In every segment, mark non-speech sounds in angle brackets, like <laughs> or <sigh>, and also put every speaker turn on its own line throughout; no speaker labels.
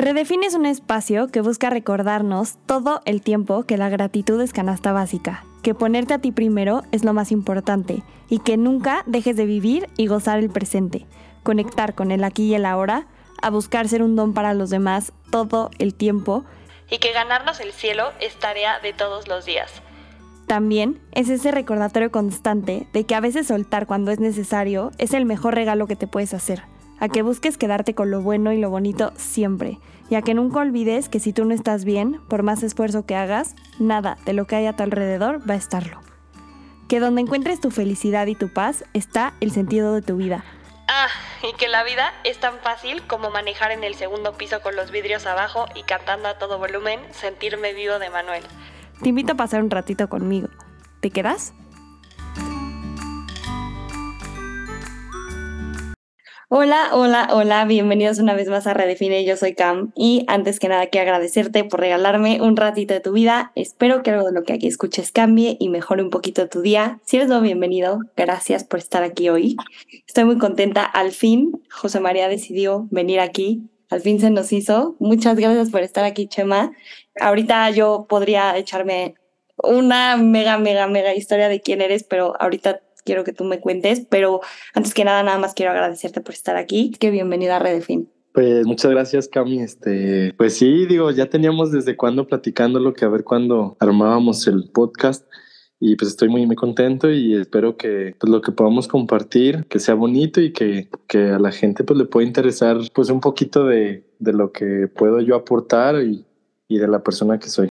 Redefine un espacio que busca recordarnos todo el tiempo que la gratitud es canasta básica, que ponerte a ti primero es lo más importante y que nunca dejes de vivir y gozar el presente, conectar con el aquí y el ahora, a buscar ser un don para los demás todo el tiempo y que ganarnos el cielo es tarea de todos los días. También es ese recordatorio constante de que a veces soltar cuando es necesario es el mejor regalo que te puedes hacer a que busques quedarte con lo bueno y lo bonito siempre, y a que nunca olvides que si tú no estás bien, por más esfuerzo que hagas, nada de lo que hay a tu alrededor va a estarlo. Que donde encuentres tu felicidad y tu paz está el sentido de tu vida. Ah, y que la vida es tan fácil como manejar en el segundo piso con los vidrios abajo y cantando a todo volumen Sentirme vivo de Manuel. Te invito a pasar un ratito conmigo. ¿Te quedas? Hola, hola, hola, bienvenidos una vez más a Redefine, yo soy Cam y antes que nada quiero agradecerte por regalarme un ratito de tu vida, espero que algo de lo que aquí escuches cambie y mejore un poquito tu día. Si eres nuevo, bienvenido, gracias por estar aquí hoy. Estoy muy contenta, al fin José María decidió venir aquí, al fin se nos hizo. Muchas gracias por estar aquí, Chema. Ahorita yo podría echarme una mega, mega, mega historia de quién eres, pero ahorita quiero que tú me cuentes, pero antes que nada, nada más quiero agradecerte por estar aquí. Que bienvenida a Redefin.
Pues muchas gracias, Cami. Este, pues sí, digo, ya teníamos desde cuando platicándolo que a ver cuándo armábamos el podcast y pues estoy muy, muy contento y espero que pues, lo que podamos compartir, que sea bonito y que, que a la gente pues le pueda interesar pues un poquito de, de lo que puedo yo aportar y, y de la persona que soy.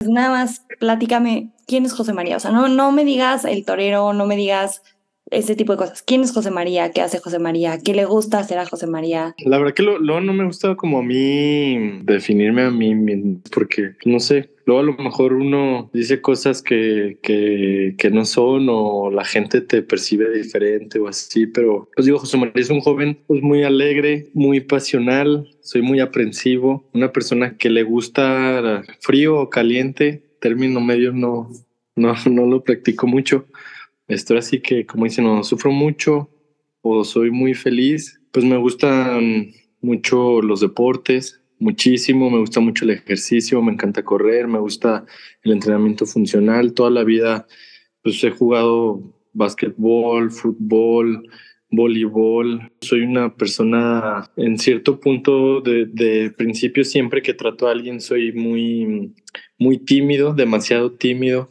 Pues nada más, platícame, ¿quién es José María? O sea, no, no me digas el torero, no me digas ese tipo de cosas. ¿Quién es José María? ¿Qué hace José María? ¿Qué le gusta hacer a José María?
La verdad que luego no me gusta como a mí definirme a mí, porque no sé, luego a lo mejor uno dice cosas que, que, que, no son o la gente te percibe diferente o así, pero pues digo, José María es un joven pues muy alegre, muy pasional, soy muy aprensivo, una persona que le gusta frío o caliente, término medio no, no, <laughs> no lo practico mucho. Estoy así que, como dicen, no sufro mucho o soy muy feliz, pues me gustan mucho los deportes, muchísimo, me gusta mucho el ejercicio, me encanta correr, me gusta el entrenamiento funcional. Toda la vida pues he jugado básquetbol, fútbol, voleibol. Soy una persona en cierto punto de, de, principio siempre que trato a alguien soy muy, muy tímido, demasiado tímido.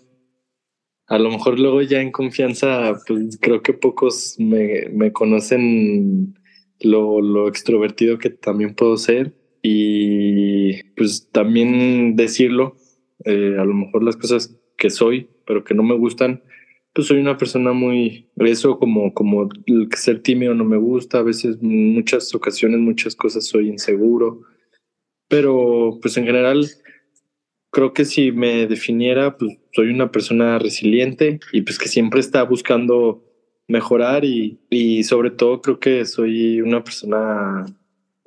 A lo mejor luego ya en confianza, pues creo que pocos me, me conocen lo, lo extrovertido que también puedo ser. Y pues también decirlo, eh, a lo mejor las cosas que soy, pero que no me gustan, pues soy una persona muy, eso como, como ser tímido no me gusta, a veces muchas ocasiones, muchas cosas soy inseguro, pero pues en general creo que si me definiera, pues soy una persona resiliente y pues que siempre está buscando mejorar y, y sobre todo creo que soy una persona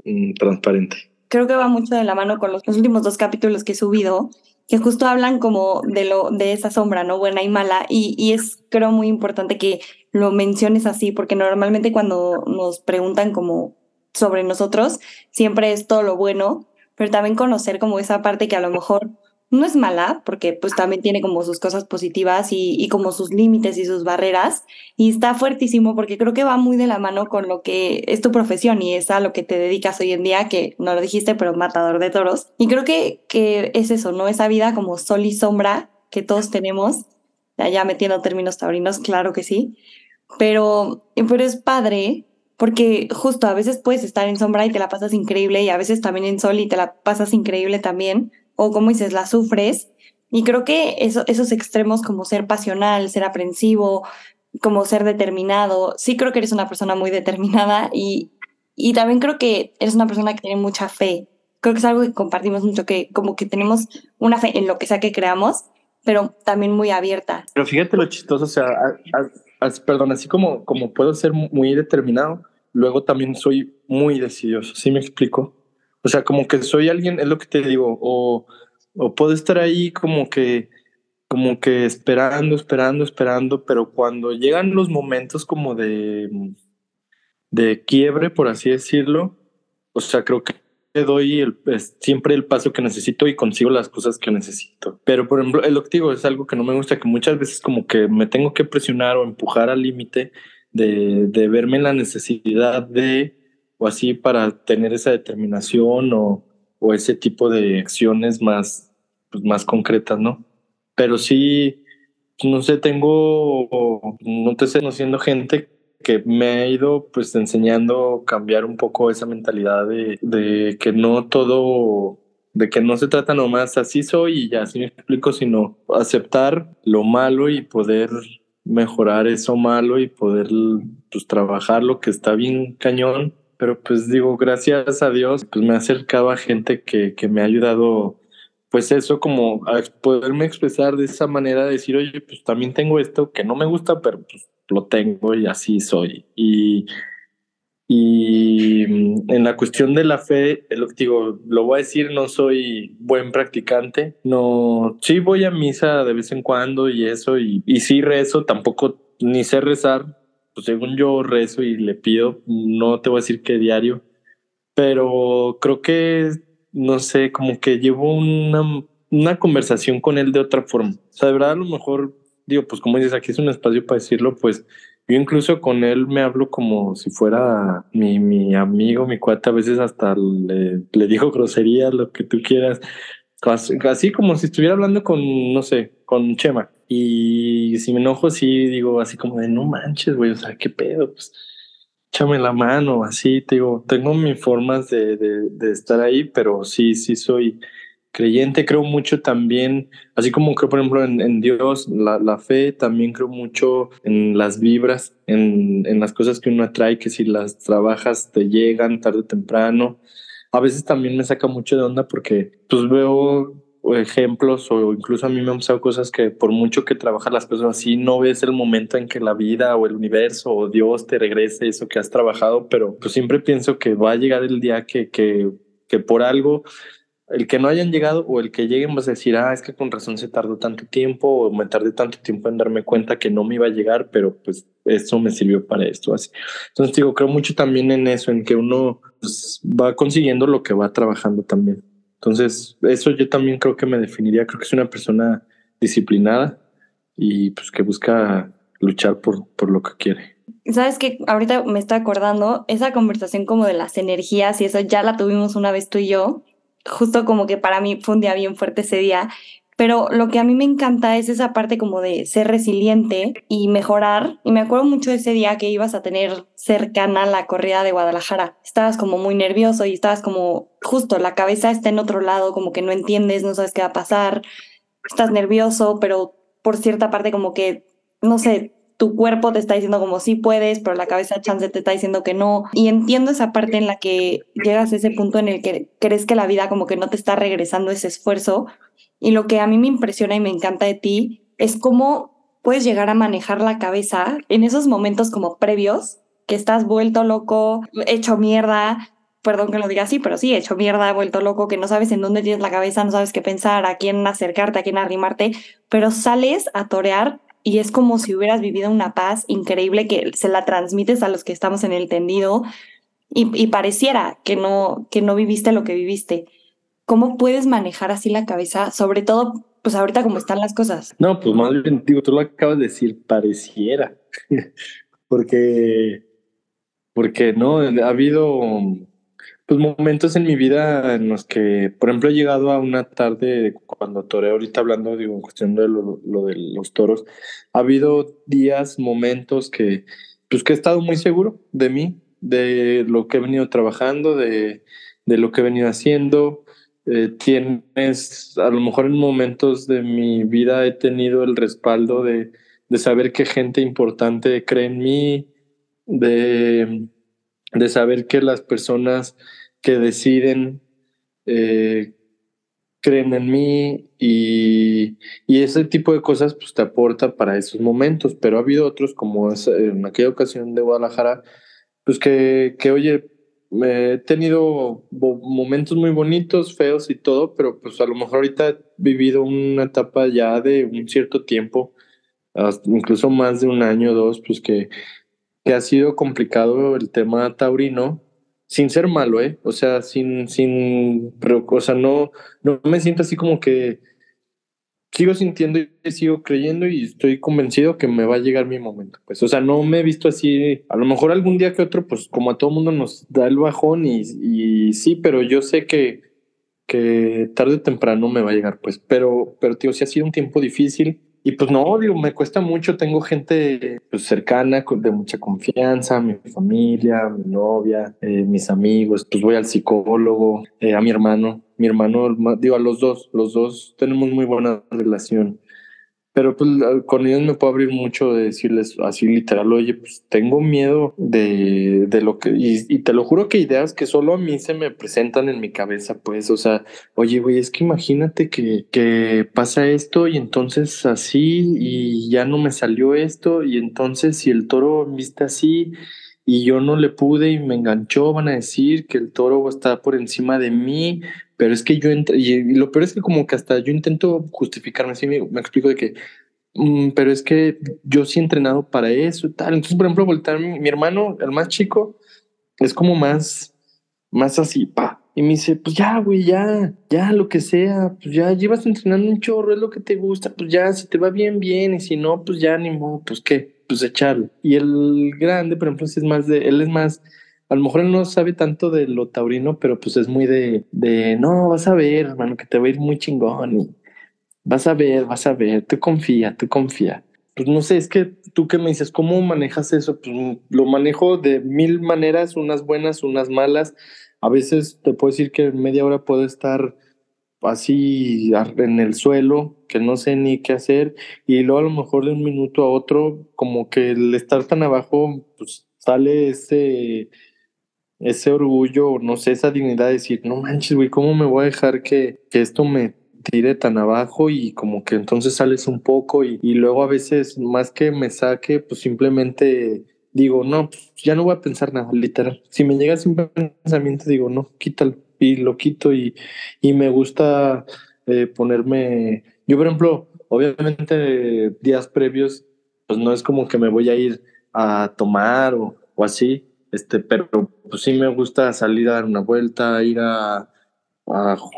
mm, transparente
creo que va mucho de la mano con los, últimos dos capítulos que he subido, que justo hablan como de lo de esa sombra, ¿no? Buena y mala. Y, y es, creo, muy importante que lo menciones así, porque normalmente cuando nos preguntan como sobre nosotros, siempre es todo lo bueno, pero también conocer como esa parte que a lo mejor no es mala, porque pues también tiene como sus cosas positivas y, y, como sus límites y sus barreras, y está fuertísimo porque creo que va muy de la mano con lo que es tu profesión y es a lo que te dedicas hoy en día, que no lo dijiste, pero matador de toros. Y creo que, que es eso, ¿no? Esa vida como sol y sombra que todos tenemos, ya metiendo términos taurinos, claro que sí, pero, pero es padre porque justo a veces puedes estar en sombra y te la pasas increíble y a veces también en sol y te la pasas increíble también o como dices, la sufres. Y creo que eso, esos extremos como ser pasional, ser aprensivo, como ser determinado, sí creo que eres una persona muy determinada y, y también creo que eres una persona que tiene mucha fe. Creo que es algo que compartimos mucho, que como que tenemos una fe en lo que sea que creamos, pero también muy abierta.
Pero fíjate lo chistoso, o sea, perdón, así como, como puedo ser muy determinado, luego también soy muy decidioso, ¿sí me explico? O sea, como que soy alguien, es lo que te digo, o, o puedo estar ahí como que, como que esperando, esperando, esperando, pero cuando llegan los momentos como de, de quiebre, por así decirlo, o sea, creo que doy el, siempre el paso que necesito y consigo las cosas que necesito. Pero, por ejemplo, el octivo es algo que no me gusta, que muchas veces como que me tengo que presionar o empujar al límite de, de verme la necesidad de, o así, para tener esa determinación o, o ese tipo de acciones más, pues, más concretas, ¿no? Pero sí, no sé, tengo, no te sé, conociendo gente que me ha ido pues enseñando cambiar un poco esa mentalidad de, de, que no todo, de que no se trata nomás así soy y ya así me explico, sino aceptar lo malo y poder mejorar eso malo y poder pues trabajar lo que está bien cañón. Pero pues digo, gracias a Dios, pues me ha acercado a gente que, que me ha ayudado pues eso como a poderme expresar de esa manera, de decir, oye, pues también tengo esto que no me gusta, pero pues lo tengo y así soy. Y, y mm, en la cuestión de la fe, lo digo, lo voy a decir, no soy buen practicante, no, sí voy a misa de vez en cuando y eso, y, y sí rezo, tampoco ni sé rezar, pues según yo rezo y le pido, no te voy a decir que diario, pero creo que, no sé, como que llevo una, una conversación con él de otra forma. O sea, de verdad a lo mejor digo, pues como dices, aquí es un espacio para decirlo, pues yo incluso con él me hablo como si fuera mi, mi amigo, mi cuate, a veces hasta le, le digo groserías, lo que tú quieras, así como si estuviera hablando con, no sé, con Chema. Y si me enojo, sí digo así como de no manches, güey, o sea, qué pedo, pues échame la mano, así, te digo, tengo mis formas de, de, estar ahí, pero sí, sí soy creyente, creo mucho también, así como creo, por ejemplo, en, Dios, la, la, fe, también creo mucho en las vibras, en, en, las cosas que uno atrae, que si las trabajas te llegan tarde o temprano. A veces también me saca mucho de onda porque pues veo ejemplos o incluso a mí me han pasado cosas que por mucho que trabajas las cosas así, no ves el momento en que la vida o el universo o Dios te regrese eso que has trabajado, pero pues siempre pienso que va a llegar el día que, que, que por algo el que no hayan llegado o el que lleguen vas a decir, ah, es que con razón se tardó tanto tiempo o me tardé tanto tiempo en darme cuenta que no me iba a llegar, pero pues eso me sirvió para esto. Así. Entonces digo, creo mucho también en eso, en que uno pues, va consiguiendo lo que va trabajando también. Entonces, eso yo también creo que me definiría, creo que es una persona disciplinada y pues que busca luchar por, por lo que quiere.
Sabes que ahorita me está acordando esa conversación como de las energías y eso ya la tuvimos una vez tú y yo. Justo como que para mí fue un día bien fuerte ese día, pero lo que a mí me encanta es esa parte como de ser resiliente y mejorar. Y me acuerdo mucho de ese día que ibas a tener cercana la corrida de Guadalajara. Estabas como muy nervioso y estabas como justo la cabeza está en otro lado, como que no entiendes, no sabes qué va a pasar. Estás nervioso, pero por cierta parte como que, no sé, tu cuerpo te está diciendo como sí puedes, pero la cabeza chance te está diciendo que no. Y entiendo esa parte en la que llegas a ese punto en el que crees que la vida como que no te está regresando ese esfuerzo. Y lo que a mí me impresiona y me encanta de ti es cómo puedes llegar a manejar la cabeza en esos momentos como previos, que estás vuelto loco, hecho mierda, perdón que lo diga así, pero sí, hecho mierda, vuelto loco, que no sabes en dónde tienes la cabeza, no sabes qué pensar, a quién acercarte, a quién arrimarte, pero sales a torear y es como si hubieras vivido una paz increíble que se la transmites a los que estamos en el tendido y, pareciera que no, que no viviste lo que viviste. ¿Cómo puedes manejar así la cabeza, sobre todo, pues ahorita como están las cosas?
No, pues más bien, digo, tú lo acabas de decir, pareciera, <laughs> porque, porque no, ha habido pues momentos en mi vida en los que, por ejemplo, he llegado a una tarde cuando toré ahorita hablando, digo, en cuestión de lo, de los toros, ha habido días, momentos que, pues que he estado muy seguro de mí, de lo que he venido trabajando, de, de lo que he venido haciendo. Eh, tienes, a lo mejor en momentos de mi vida he tenido el respaldo de, de saber que gente importante cree en mí, de de saber que las personas que deciden eh, creen en mí y, ese tipo de cosas pues te aporta para esos momentos, pero ha habido otros como en aquella ocasión de Guadalajara, pues que, que oye, he tenido momentos muy bonitos, feos y todo, pero pues a lo mejor ahorita he vivido una etapa ya de un cierto tiempo, incluso más de un año o dos, pues que que ha sido complicado el tema taurino sin ser malo, ¿eh? O sea, sin, sin, pero, o sea, no, no me siento así como que sigo sintiendo y sigo creyendo y estoy convencido que me va a llegar mi momento. Pues, o sea, no me he visto así, a lo mejor algún día que otro, pues como a todo mundo nos da el bajón y, y sí, pero yo sé que, que tarde o temprano me va a llegar, pues, pero, pero tío, sí ha sido un tiempo difícil y pues no, digo, me cuesta mucho, tengo gente pues, cercana, de mucha confianza, mi familia, mi novia, eh, mis amigos, pues voy al psicólogo, eh, a mi hermano, mi hermano, digo, a los dos, los dos tenemos muy buena relación pero pues con ellos me puedo abrir mucho de decirles así literal, oye, pues tengo miedo de, de lo que, y, y, te lo juro que ideas que solo a mí se me presentan en mi cabeza, pues, o sea, oye, güey, es que imagínate que, que pasa esto y entonces así y ya no me salió esto y entonces si el toro viste así y yo no le pude y me enganchó, van a decir que el toro está por encima de mí, pero es que yo, y, lo peor es que como que hasta yo intento justificarme, así me, explico de que, mm, pero es que yo sí he entrenado para eso y tal. Entonces, por ejemplo, voltar mi, hermano, el más chico, es como más, más así, pa. Y me dice, pues ya, güey, ya, ya, lo que sea, pues ya llevas entrenando un chorro, es lo que te gusta, pues ya, si te va bien, bien, y si no, pues ya, ni modo, pues qué, pues echarlo. Y el grande, por ejemplo, si es más de, él es más, a lo mejor él no sabe tanto de lo taurino, pero pues es muy de, de, no, vas a ver, hermano, que te va a ir muy chingón y vas a ver, vas a ver, tú confía, tú confía. Pues no sé, es que tú que me dices, ¿cómo manejas eso? Pues lo manejo de mil maneras, unas buenas, unas malas. A veces te puedo decir que media hora puedo estar así en el suelo, que no sé ni qué hacer, y luego a lo mejor de un minuto a otro, como que el estar tan abajo, pues sale ese ese orgullo, no sé, esa dignidad de decir, no manches, güey, ¿cómo me voy a dejar que, que esto me tire tan abajo y como que entonces sales un poco y, y, luego a veces más que me saque, pues simplemente digo, no, pues ya no voy a pensar nada, literal. Si me llega sin pensamiento, digo, no, quítalo y lo quito y, y me gusta eh, ponerme, yo por ejemplo, obviamente días previos, pues no es como que me voy a ir a tomar o, o así, este, pero pues sí me gusta salir a dar una vuelta, ir a,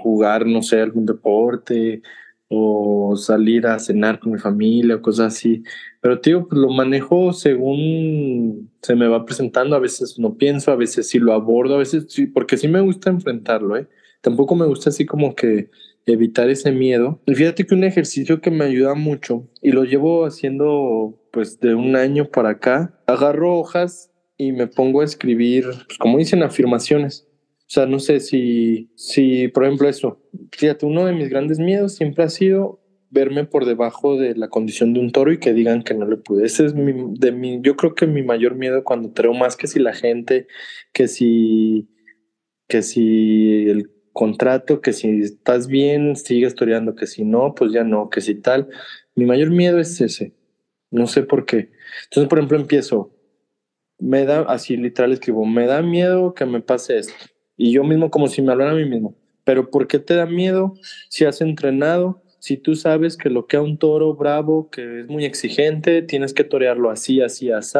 jugar, no sé, algún deporte o salir a cenar con mi familia o cosas así. Pero tío, pues lo manejo según se me va presentando, a veces no pienso, a veces sí lo abordo, a veces sí, porque sí me gusta enfrentarlo, ¿eh? Tampoco me gusta así como que evitar ese miedo. Y fíjate que un ejercicio que me ayuda mucho y lo llevo haciendo pues de un año para acá, agarro hojas y me pongo a escribir, pues, como dicen, afirmaciones. O sea, no sé si, si, por ejemplo, eso, fíjate, uno de mis grandes miedos siempre ha sido verme por debajo de la condición de un toro y que digan que no le pude. Ese es mi, de mi, yo creo que mi mayor miedo cuando creo más que si la gente, que si, que si el contrato, que si estás bien, sigue estudiando, que si no, pues ya no, que si tal. Mi mayor miedo es ese. No sé por qué. Entonces, por ejemplo, empiezo, me da, así literal escribo, me da miedo que me pase esto. Y yo mismo como si me hablara a mí mismo. Pero ¿por qué te da miedo si has entrenado? Si tú sabes que lo que a un toro bravo, que es muy exigente, tienes que torearlo así, así, así,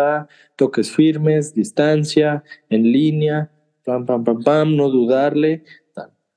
toques firmes, distancia, en línea, pam, pam, pam, pam, no dudarle.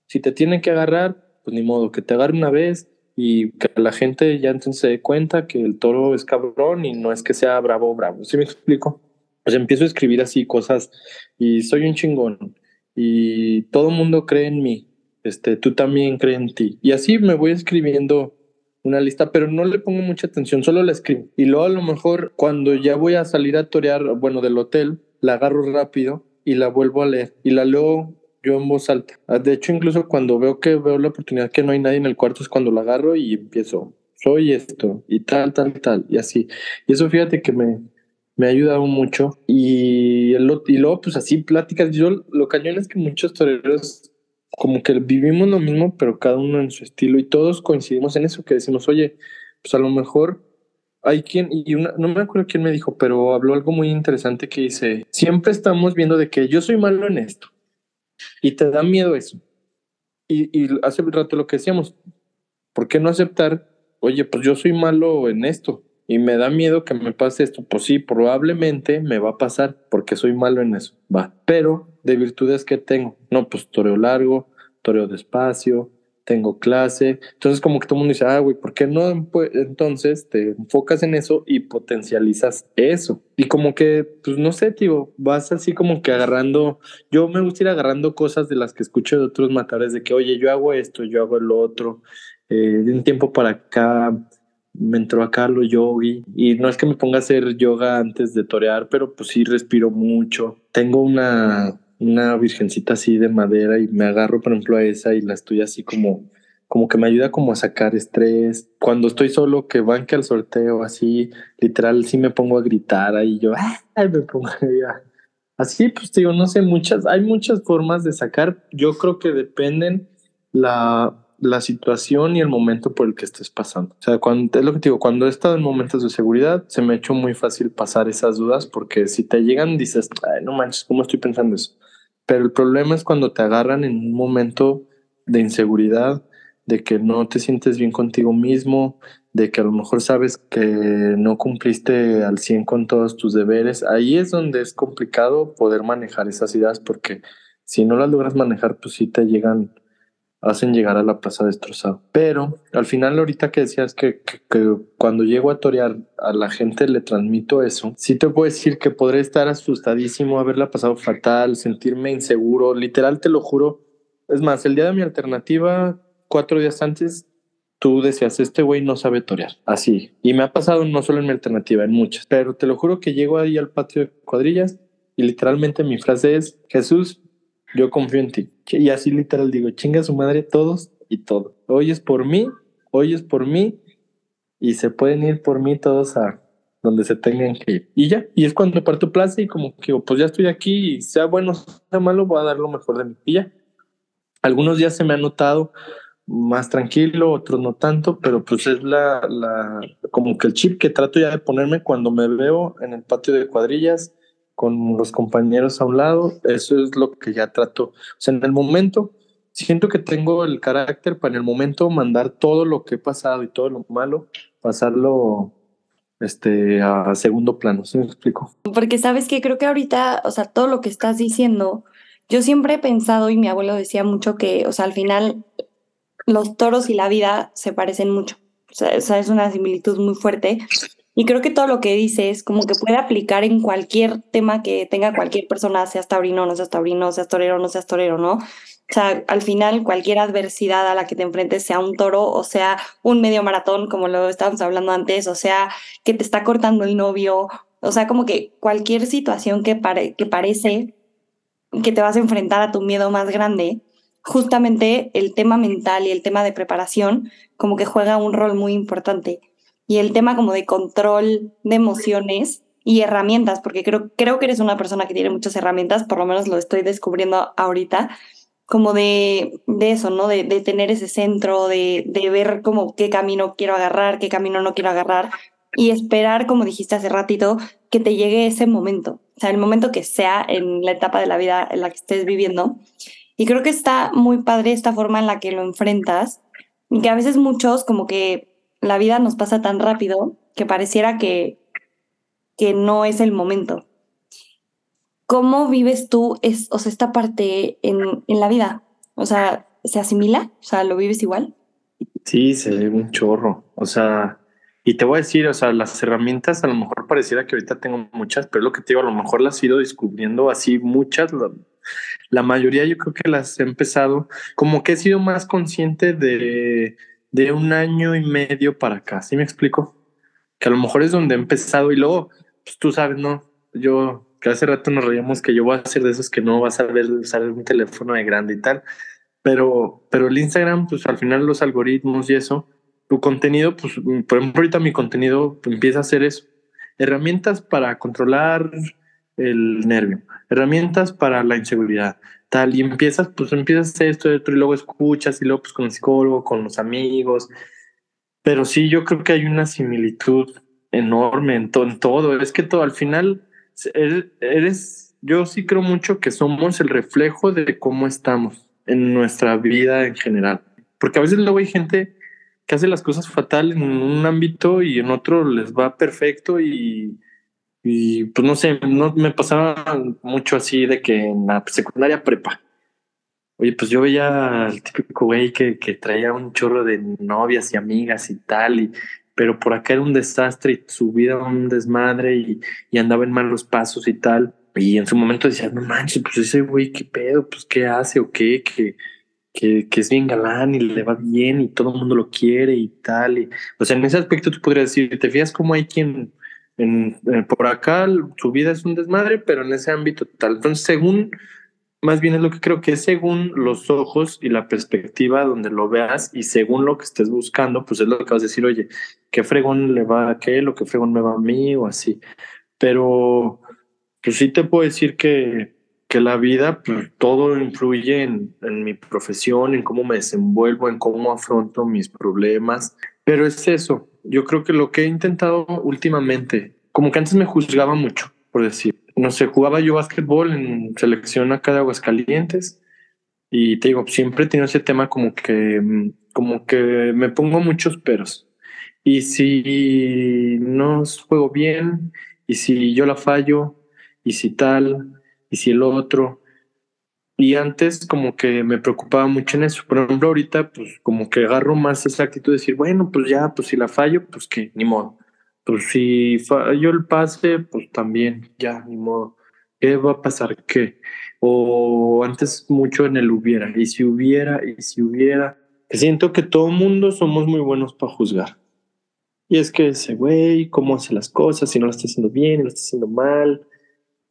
Si te tienen que agarrar, pues ni modo, que te agarre una vez y que la gente ya entonces se dé cuenta que el toro es cabrón y no es que sea bravo, bravo. ¿Sí me explico? Pues empiezo a escribir así cosas y soy un chingón y todo el mundo cree en mí, este, tú también crees en ti. Y así me voy escribiendo una lista, pero no le pongo mucha atención, solo la escribo. Y luego a lo mejor cuando ya voy a salir a torear, bueno, del hotel, la agarro rápido y la vuelvo a leer y la leo yo en voz alta. De hecho, incluso cuando veo que veo la oportunidad que no hay nadie en el cuarto es cuando la agarro y empiezo, soy esto y tal, tal, tal, y así. Y eso fíjate que me, me ha ayudado mucho. Y, el, y luego, pues así, pláticas. Yo lo cañón es que muchos toreros, como que vivimos lo mismo, pero cada uno en su estilo. Y todos coincidimos en eso, que decimos, oye, pues a lo mejor hay quien, y una, no me acuerdo quién me dijo, pero habló algo muy interesante que dice, siempre estamos viendo de que yo soy malo en esto. Y te da miedo eso. Y, y hace rato lo que decíamos, ¿por qué no aceptar, oye, pues yo soy malo en esto? Y me da miedo que me pase esto. Pues sí, probablemente me va a pasar porque soy malo en eso. Va. Pero de virtudes que tengo, no, pues toreo largo, toreo despacio, tengo clase. Entonces, como que todo el mundo dice, ah, güey, ¿por qué no? Entonces te enfocas en eso y potencializas eso. Y como que, pues no sé, tío, vas así como que agarrando. Yo me gusta ir agarrando cosas de las que escucho de otros matares, de que, oye, yo hago esto, yo hago el otro. Eh, de un tiempo para acá me entró acá lo yogi y no es que me ponga a hacer yoga antes de torear, pero pues sí respiro mucho. Tengo una, una virgencita así de madera y me agarro por ejemplo a esa y la estoy así como como que me ayuda como a sacar estrés. Cuando estoy solo, que banque al sorteo, así, literal, sí me pongo a gritar ahí yo, ay, me pongo <laughs> Así, pues digo, no sé, muchas, hay muchas formas de sacar. Yo creo que dependen la, la situación y el momento por el que estés pasando. O sea, cuando, es lo que te digo, cuando he estado en momentos de seguridad, se me ha hecho muy fácil pasar esas dudas porque si te llegan, dices, Ay, no manches, ¿cómo estoy pensando eso? Pero el problema es cuando te agarran en un momento de inseguridad, de que no te sientes bien contigo mismo, de que a lo mejor sabes que no cumpliste al 100 con todos tus deberes. Ahí es donde es complicado poder manejar esas ideas porque si no las logras manejar, pues sí te llegan hacen llegar a la plaza destrozado. Pero al final ahorita que decías que, cuando llego a torear a la gente le transmito eso, sí te puedo decir que podré estar asustadísimo, haberla pasado fatal, sentirme inseguro, literal te lo juro. Es más, el día de mi alternativa, cuatro días antes, tú decías, este güey no sabe torear. Así. Y me ha pasado no solo en mi alternativa, en muchas. Pero te lo juro que llego ahí al patio de cuadrillas y literalmente mi frase es, Jesús, yo confío en ti. Y así literal digo, chinga su madre todos y todo. Hoy es por mí, hoy es por mí y se pueden ir por mí todos a donde se tengan que ir. Y ya, y es cuando parto plaza y como que pues ya estoy aquí y sea bueno, sea malo, voy a dar lo mejor de mí. Y ya. Algunos días se me ha notado más tranquilo, otros no tanto, pero pues es la, la, como que el chip que trato ya de ponerme cuando me veo en el patio de cuadrillas, con los compañeros a un lado, eso es lo que ya trato. O sea, en el momento, siento que tengo el carácter para en el momento mandar todo lo que he pasado y todo lo malo, pasarlo este, a segundo plano, ¿sí me explico?
Porque sabes que creo que ahorita, o sea, todo lo que estás diciendo, yo siempre he pensado y mi abuelo decía mucho que, o sea, al final los toros y la vida se parecen mucho. O sea, es una similitud muy fuerte. Y creo que todo lo que dices como que puede aplicar en cualquier tema que tenga cualquier persona, seas taurino, no seas taurino, seas torero, no seas torero, ¿no? O sea, al final cualquier adversidad a la que te enfrentes, sea un toro o sea un medio maratón, como lo estábamos hablando antes, o sea que te está cortando el novio, o sea, como que cualquier situación que, pare que parece que te vas a enfrentar a tu miedo más grande, justamente el tema mental y el tema de preparación como que juega un rol muy importante y el tema como de control de emociones y herramientas, porque creo, creo que eres una persona que tiene muchas herramientas, por lo menos lo estoy descubriendo ahorita, como de, de eso, ¿no? De, de tener ese centro, de, de ver como qué camino quiero agarrar, qué camino no quiero agarrar y esperar, como dijiste hace ratito, que te llegue ese momento, o sea, el momento que sea en la etapa de la vida en la que estés viviendo. Y creo que está muy padre esta forma en la que lo enfrentas y que a veces muchos como que la vida nos pasa tan rápido que pareciera que, que no es el momento. ¿Cómo vives tú es, o sea, esta parte en, en, la vida? O sea, ¿se asimila? O sea, ¿lo vives igual?
Sí, se ve un chorro. O sea, y te voy a decir, o sea, las herramientas a lo mejor pareciera que ahorita tengo muchas, pero lo que te digo, a lo mejor las he ido descubriendo así muchas. La, la mayoría yo creo que las he empezado, como que he sido más consciente de de un año y medio para acá, ¿sí me explico? Que a lo mejor es donde he empezado y luego, pues tú sabes, ¿no? Yo, que hace rato nos reíamos que yo voy a ser de esos que no vas a ver usar un teléfono de grande y tal, pero, pero el Instagram, pues al final los algoritmos y eso, tu contenido, pues por ejemplo ahorita mi contenido empieza a hacer eso, herramientas para controlar el nervio, herramientas para la inseguridad, tal, y empiezas, pues empiezas esto, y luego escuchas, y luego pues con el psicólogo, con los amigos, pero sí, yo creo que hay una similitud enorme en, en todo, es que todo, al final, eres, yo sí creo mucho que somos el reflejo de cómo estamos en nuestra vida en general, porque a veces luego hay gente que hace las cosas fatal en un ámbito y en otro les va perfecto y, y pues no sé, no me pasaba mucho así de que en la secundaria prepa. Oye, pues yo veía al típico güey que, que traía un chorro de novias y amigas y tal, y, pero por acá era un desastre y su vida un desmadre y, y andaba en malos pasos y tal. Y en su momento decía, no manches, pues ese güey, qué pedo, pues qué hace o qué, que que, es bien galán y le va bien y todo el mundo lo quiere y tal. Y, o sea, en ese aspecto tú podrías decir, te fijas cómo hay quien en, por acá su vida es un desmadre, pero en ese ámbito tal. Entonces, según, más bien es lo que creo que es según los ojos y la perspectiva donde lo veas y según lo que estés buscando, pues es lo que vas a decir, oye, qué fregón le va a aquel o qué fregón me va a mí o así. Pero, pues sí te puedo decir que que la vida, pues, todo influye en, en, mi profesión, en cómo me desenvuelvo, en cómo afronto mis problemas. Pero es eso, yo creo que lo que he intentado últimamente, como que antes me juzgaba mucho, por decir, no sé, jugaba yo básquetbol en selección acá de Aguascalientes y te digo, siempre he tenido ese tema como que, como que me pongo muchos peros. Y si no juego bien, y si yo la fallo, y si tal, y si el otro. Y antes como que me preocupaba mucho en eso. Por ejemplo, ahorita pues como que agarro más esa actitud de decir, bueno, pues ya, pues si la fallo, pues que ni modo. Pues si fallo el pase, pues también, ya, ni modo. ¿Qué va a pasar? ¿Qué? O antes mucho en el hubiera, y si hubiera, y si hubiera. Siento que todo mundo somos muy buenos para juzgar. Y es que ese güey, cómo hace las cosas, si no lo está haciendo bien, lo está haciendo mal.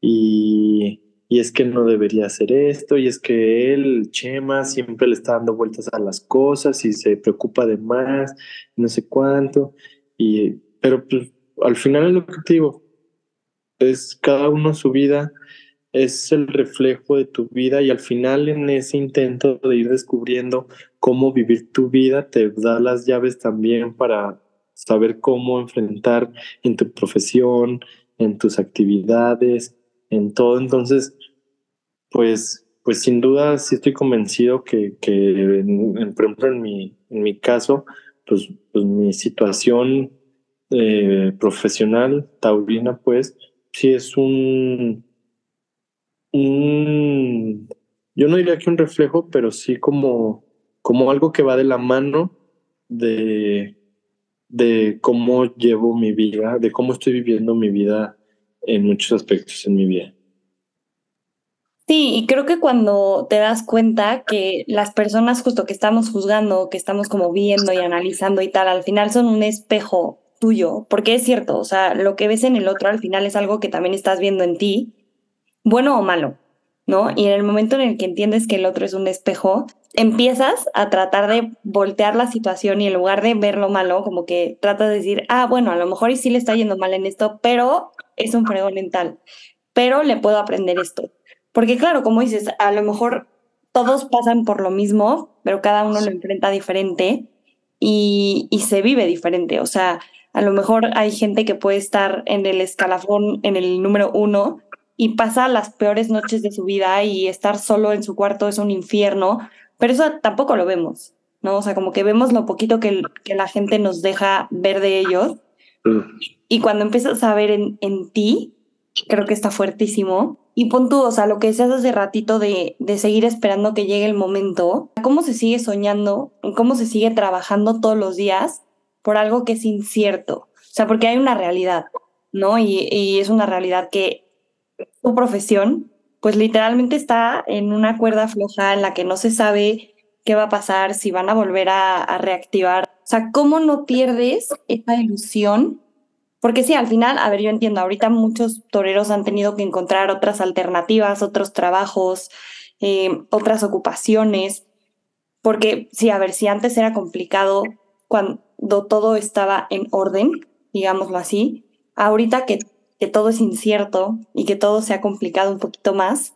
Y, y es que no debería hacer esto, y es que él, Chema, siempre le está dando vueltas a las cosas y se preocupa de más, no sé cuánto, y, pero pues, al final te digo, es cada uno su vida, es el reflejo de tu vida y al final en ese intento de ir descubriendo cómo vivir tu vida te da las llaves también para saber cómo enfrentar en tu profesión, en tus actividades, en todo. Entonces, pues, pues sin duda sí estoy convencido que, que en, por ejemplo, en mi, en mi caso, pues, pues mi situación eh, profesional, taurina, pues, sí es un, un, yo no diría que un reflejo, pero sí como, como algo que va de la mano de, de cómo llevo mi vida, de cómo estoy viviendo mi vida en muchos aspectos en mi vida.
Sí, y creo que cuando te das cuenta que las personas justo que estamos juzgando, que estamos como viendo y analizando y tal, al final son un espejo tuyo, porque es cierto, o sea, lo que ves en el otro al final es algo que también estás viendo en ti, bueno o malo, ¿no? Y en el momento en el que entiendes que el otro es un espejo, empiezas a tratar de voltear la situación y en lugar de ver lo malo, como que tratas de decir, ah, bueno, a lo mejor sí le está yendo mal en esto, pero es un fregón mental, pero le puedo aprender esto porque claro, como dices, a lo mejor todos pasan por lo mismo, pero cada uno lo enfrenta diferente y, y se vive diferente. O sea, a lo mejor hay gente que puede estar en el escalafón, en el número uno, y pasa las peores noches de su vida y estar solo en su cuarto es un infierno, pero eso tampoco lo vemos, ¿no? O sea, como que vemos lo poquito que, que la gente nos deja ver de ellos. Mm. Y cuando empiezas a ver en, ti, creo que está fuertísimo. Y pon tú, o sea, lo que decías hace ratito de, de seguir esperando que llegue el momento, cómo se sigue soñando, cómo se sigue trabajando todos los días por algo que es incierto. O sea, porque hay una realidad, ¿no? Y, y es una realidad que tu profesión, pues literalmente está en una cuerda floja en la que no se sabe qué va a pasar, si van a volver a, a reactivar. O sea, ¿cómo no pierdes esa ilusión porque sí, al final, a ver, yo entiendo, ahorita muchos toreros han tenido que encontrar otras alternativas, otros trabajos, eh, otras ocupaciones, porque sí, a ver, si antes era complicado cuando todo estaba en orden, digámoslo así, ahorita que, que todo es incierto y que todo se ha complicado un poquito más,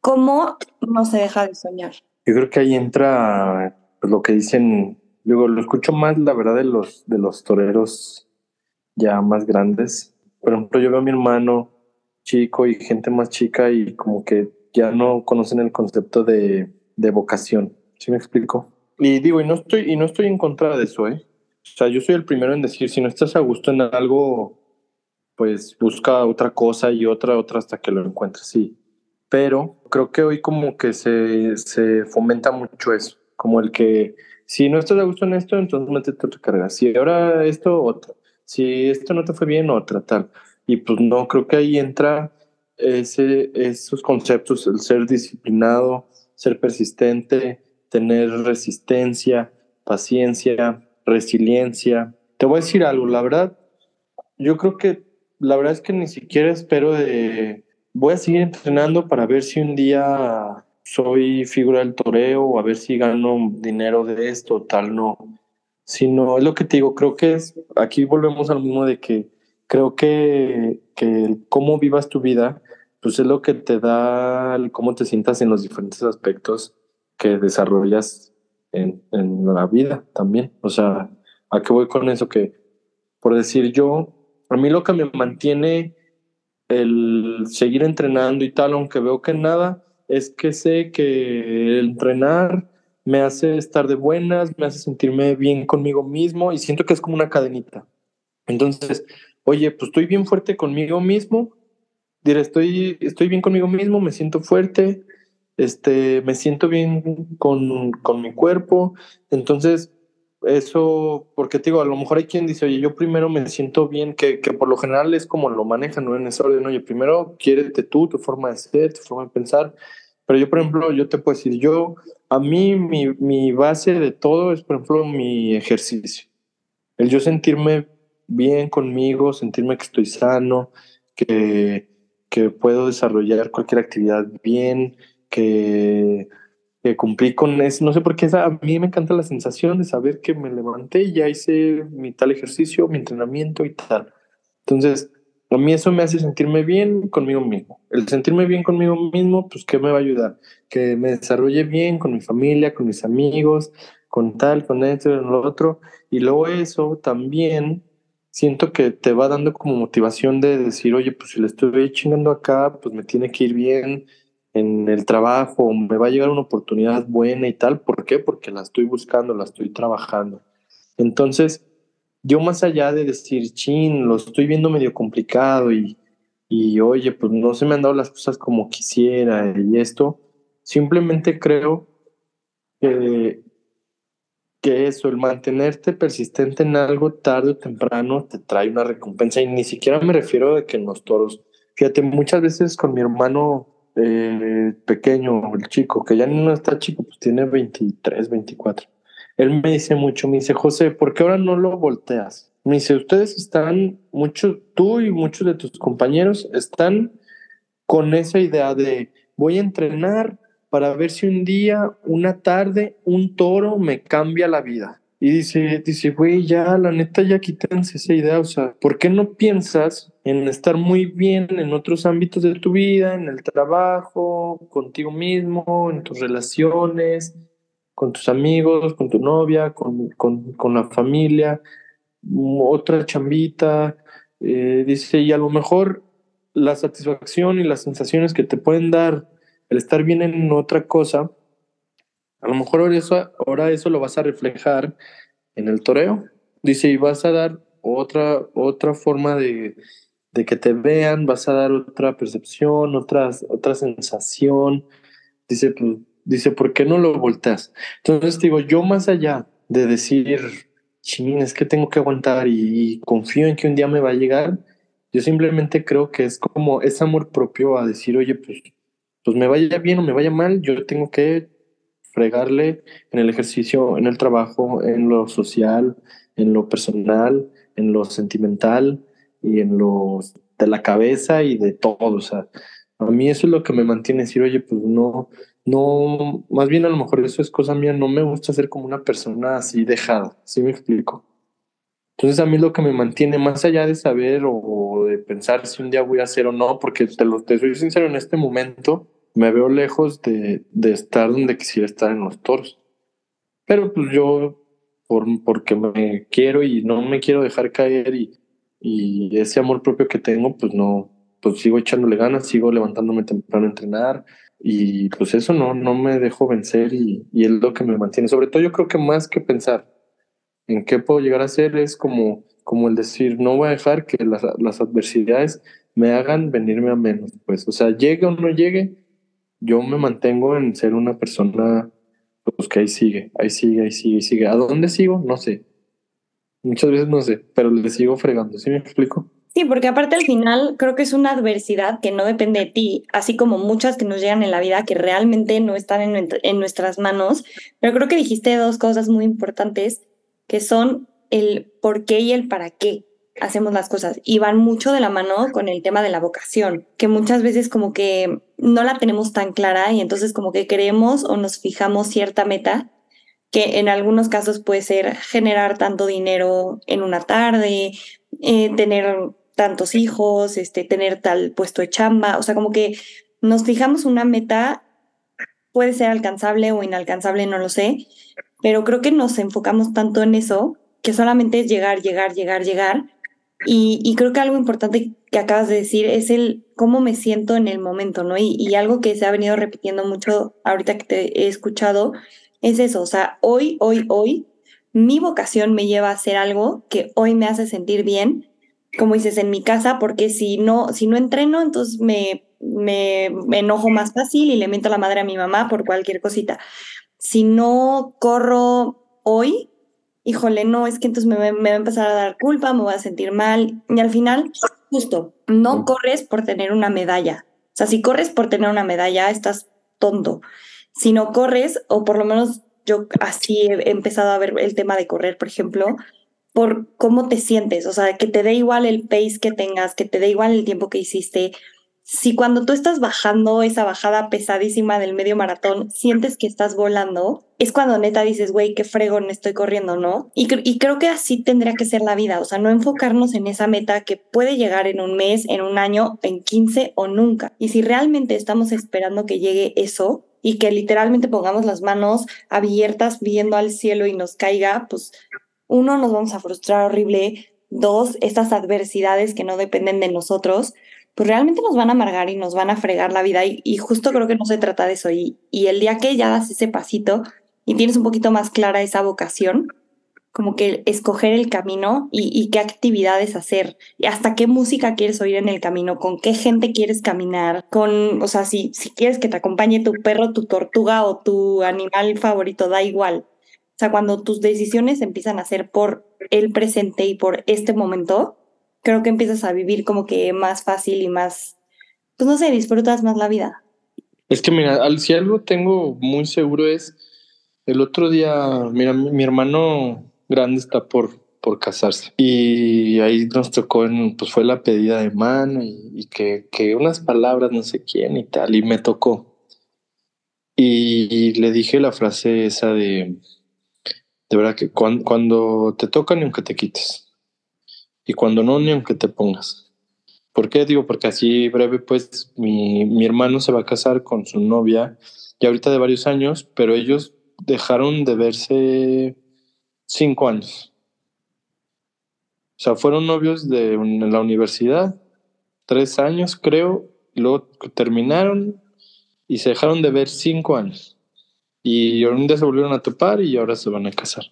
¿cómo no se deja de soñar?
Yo creo que ahí entra pues, lo que dicen, digo, lo escucho más, la verdad, de los, de los toreros ya más grandes. Por ejemplo, yo veo a mi hermano chico y gente más chica y como que ya no conocen el concepto de, de vocación. ¿Sí me explico? y digo, y no estoy, y no estoy en contra de eso, ¿eh? O sea, yo soy el primero en decir, si no estás a gusto en algo, pues busca otra cosa y otra, otra hasta que lo encuentres, sí. Pero creo que hoy como que se, se fomenta mucho eso, como el que si no estás a gusto en esto, entonces métete otra carga. Si ahora esto, otra. Si esto no te fue bien, otra, tal. Y pues no, creo que ahí entra ese, esos conceptos, el ser disciplinado, ser persistente, tener resistencia, paciencia, resiliencia. Te voy a decir algo, la verdad, yo creo que la verdad es que ni siquiera espero de, voy a seguir entrenando para ver si un día soy figura del toreo o a ver si gano dinero de esto, tal, no. Sino es lo que te digo, creo que es, aquí volvemos al mismo de que creo que, que cómo vivas tu vida, pues es lo que te da el cómo te sientas en los diferentes aspectos que desarrollas en, en la vida también. O sea, ¿a qué voy con eso? Que, por decir yo, a mí lo que me mantiene el seguir entrenando y tal, aunque veo que nada, es que sé que el entrenar me hace estar de buenas, me hace sentirme bien conmigo mismo y siento que es como una cadenita. Entonces, oye, pues estoy bien fuerte conmigo mismo, diré, estoy, estoy bien conmigo mismo, me siento fuerte, este, me siento bien con, con mi cuerpo, entonces eso, porque te digo, a lo mejor hay quien dice, oye, yo primero me siento bien, que, que por lo general es como lo manejan, ¿no? En ese orden, oye, primero quiérete tú, tu forma de ser, tu forma de pensar, pero yo, por ejemplo, yo te puedo decir, yo, a mí, mi, mi base de todo es, por ejemplo, mi ejercicio. El yo sentirme bien conmigo, sentirme que estoy sano, que, que puedo desarrollar cualquier actividad bien, que que cumplí con eso. No sé por qué a mí me encanta la sensación de saber que me levanté y ya hice mi tal ejercicio, mi entrenamiento y tal. Entonces, a mí eso me hace sentirme bien conmigo mismo. El sentirme bien conmigo mismo, pues, ¿qué me va a ayudar? Que me desarrolle bien con mi familia, con mis amigos, con tal, con esto, con lo otro. Y luego eso también siento que te va dando como motivación de decir, oye, pues si le estoy chingando acá, pues me tiene que ir bien en el trabajo, me va a llegar una oportunidad buena y tal. ¿Por qué? Porque la estoy buscando, la estoy trabajando. Entonces, yo más allá de decir, chin, lo estoy viendo medio complicado y, y oye, pues no se me han dado las cosas como quisiera y esto, simplemente creo que, que eso, el mantenerte persistente en algo tarde o temprano te trae una recompensa y ni siquiera me refiero a que en los toros. Fíjate, muchas veces con mi hermano eh, pequeño, el chico, que ya no está chico, pues tiene 23, 24. Él me dice mucho, me dice, José, ¿por qué ahora no lo volteas? Me dice, ustedes están, mucho, tú y muchos de tus compañeros están con esa idea de voy a entrenar para ver si un día, una tarde, un toro me cambia la vida. Y dice, dice, güey, ya, la neta, ya quítense esa idea. O sea, ¿por qué no piensas en estar muy bien en otros ámbitos de tu vida, en el trabajo, contigo mismo, en tus relaciones, con tus amigos, con tu novia, con, con, con la familia, otra chambita? Eh, dice, y a lo mejor la satisfacción y las sensaciones que te pueden dar el estar bien en otra cosa, a lo mejor ahora eso, ahora eso lo vas a reflejar en el toreo. Dice, y vas a dar otra, otra forma de, de que te vean, vas a dar otra percepción, otras, otra sensación. Dice, pues, dice, ¿por qué no lo volteas? Entonces digo, yo más allá de decir, ching, es que tengo que aguantar y, confío en que un día me va a llegar, yo simplemente creo que es como ese amor propio a decir, oye, pues, pues me vaya bien o me vaya mal, yo tengo que fregarle en el ejercicio, en el trabajo, en lo social, en lo personal, en lo sentimental y en lo de la cabeza y de todo. O sea, a mí eso es lo que me mantiene decir, oye, pues no, no, más bien a lo mejor eso es cosa mía, no me gusta ser como una persona así dejada, ¿sí me explico? Entonces a mí lo que me mantiene más allá de saber o de pensar si un día voy a hacer o no, porque te, lo, te soy sincero, en este momento me veo lejos de, de, estar donde quisiera estar en los toros. Pero pues yo, por, porque me quiero y no me quiero dejar caer y, y ese amor propio que tengo, pues no, pues sigo echándole ganas, sigo levantándome temprano a entrenar y pues eso no, no me dejo vencer y, y es lo que me mantiene. Sobre todo yo creo que más que pensar en qué puedo llegar a ser es como, como el decir, no voy a dejar que las, las adversidades me hagan venirme a menos. Pues, o sea, llegue o no llegue, yo me mantengo en ser una persona pues que ahí sigue, ahí sigue, ahí sigue, ahí sigue. ¿A dónde sigo? No sé. Muchas veces no sé, pero le sigo fregando. ¿Sí me explico?
Sí, porque aparte al final creo que es una adversidad que no depende de ti, así como muchas que nos llegan en la vida que realmente no están en, en nuestras manos. Pero creo que dijiste dos cosas muy importantes que son el por qué y el para qué hacemos las cosas y van mucho de la mano con el tema de la vocación, que muchas veces como que no la tenemos tan clara y entonces como que queremos o nos fijamos cierta meta que en algunos casos puede ser generar tanto dinero en una tarde, eh, tener tantos hijos, este, tener tal puesto de chamba, o sea, como que nos fijamos una meta, puede ser alcanzable o inalcanzable, no lo sé, pero creo que nos enfocamos tanto en eso que solamente es llegar, llegar, llegar, llegar. Y, y creo que algo importante que acabas de decir es el cómo me siento en el momento, ¿no? Y, y algo que se ha venido repitiendo mucho ahorita que te he escuchado es eso, o sea, hoy, hoy, hoy, mi vocación me lleva a hacer algo que hoy me hace sentir bien, como dices, en mi casa, porque si no, si no entreno, entonces me, me, me enojo más fácil y le miento a la madre a mi mamá por cualquier cosita. Si no corro hoy, híjole, no, es que entonces me, me, va a empezar a dar culpa, me voy a sentir mal. Y al final, justo, no corres por tener una medalla. O sea, si corres por tener una medalla, estás tonto si no corres, o por lo menos yo así he empezado a ver el tema de correr, por ejemplo, por cómo te sientes, o sea, que te dé igual el pace que tengas, que te dé igual el tiempo que hiciste. Si cuando tú estás bajando esa bajada pesadísima del medio maratón, sientes que estás volando, es cuando neta dices, güey, qué fregón estoy corriendo, ¿no? Y, y creo que así tendría que ser la vida, o sea, no enfocarnos en esa meta que puede llegar en un mes, en un año, en 15 o nunca. Y si realmente estamos esperando que llegue eso, y que literalmente pongamos las manos abiertas viendo al cielo y nos caiga, pues uno, nos vamos a frustrar horrible, dos, estas adversidades que no dependen de nosotros, pues realmente nos van a amargar y nos van a fregar la vida y, justo creo que no se trata de eso y, y el día que ya das ese pasito y tienes un poquito más clara esa vocación, como que escoger el camino y, qué actividades hacer, y hasta qué música quieres oír en el camino, con qué gente quieres caminar, con, o sea, si, si quieres que te acompañe tu perro, tu tortuga o tu animal favorito, da igual. O sea, cuando tus decisiones empiezan a ser por el presente y por este momento, creo que empiezas a vivir como que más fácil y más, pues no sé, disfrutas más la vida.
Es que mira, si algo tengo muy seguro es, el otro día, mira, mi hermano grande está por, por casarse. Y ahí nos tocó, en, pues fue la pedida de mano y, que, que, unas palabras, no sé quién y tal, y me tocó. Y, le dije la frase esa de, de verdad que cuando, te toca ni aunque te quites. Y cuando no, ni aunque te pongas. ¿Por qué? Digo, porque así breve, pues mi, mi hermano se va a casar con su novia, ya ahorita de varios años, pero ellos dejaron de verse cinco años. O sea, fueron novios de la universidad, tres años creo, luego terminaron y se dejaron de ver cinco años. Y un día se volvieron a topar y ahora se van a casar.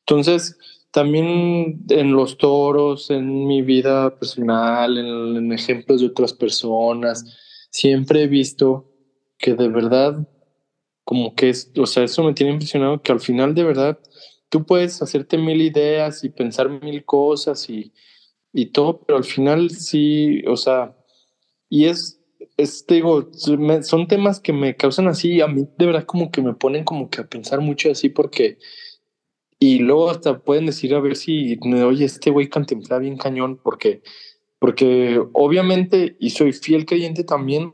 Entonces, también en los toros, en mi vida personal, en, ejemplos de otras personas, siempre he visto que de verdad, como que es, o sea, eso me tiene impresionado que al final de verdad tú puedes hacerte mil ideas y pensar mil cosas y, y todo, pero al final sí, o sea, y es, es, digo, son temas que me causan así, a mí de verdad como que me ponen como que a pensar mucho así porque, y luego hasta pueden decir a ver si, oye, este güey cantinfla bien cañón, porque, porque obviamente, y soy fiel creyente también,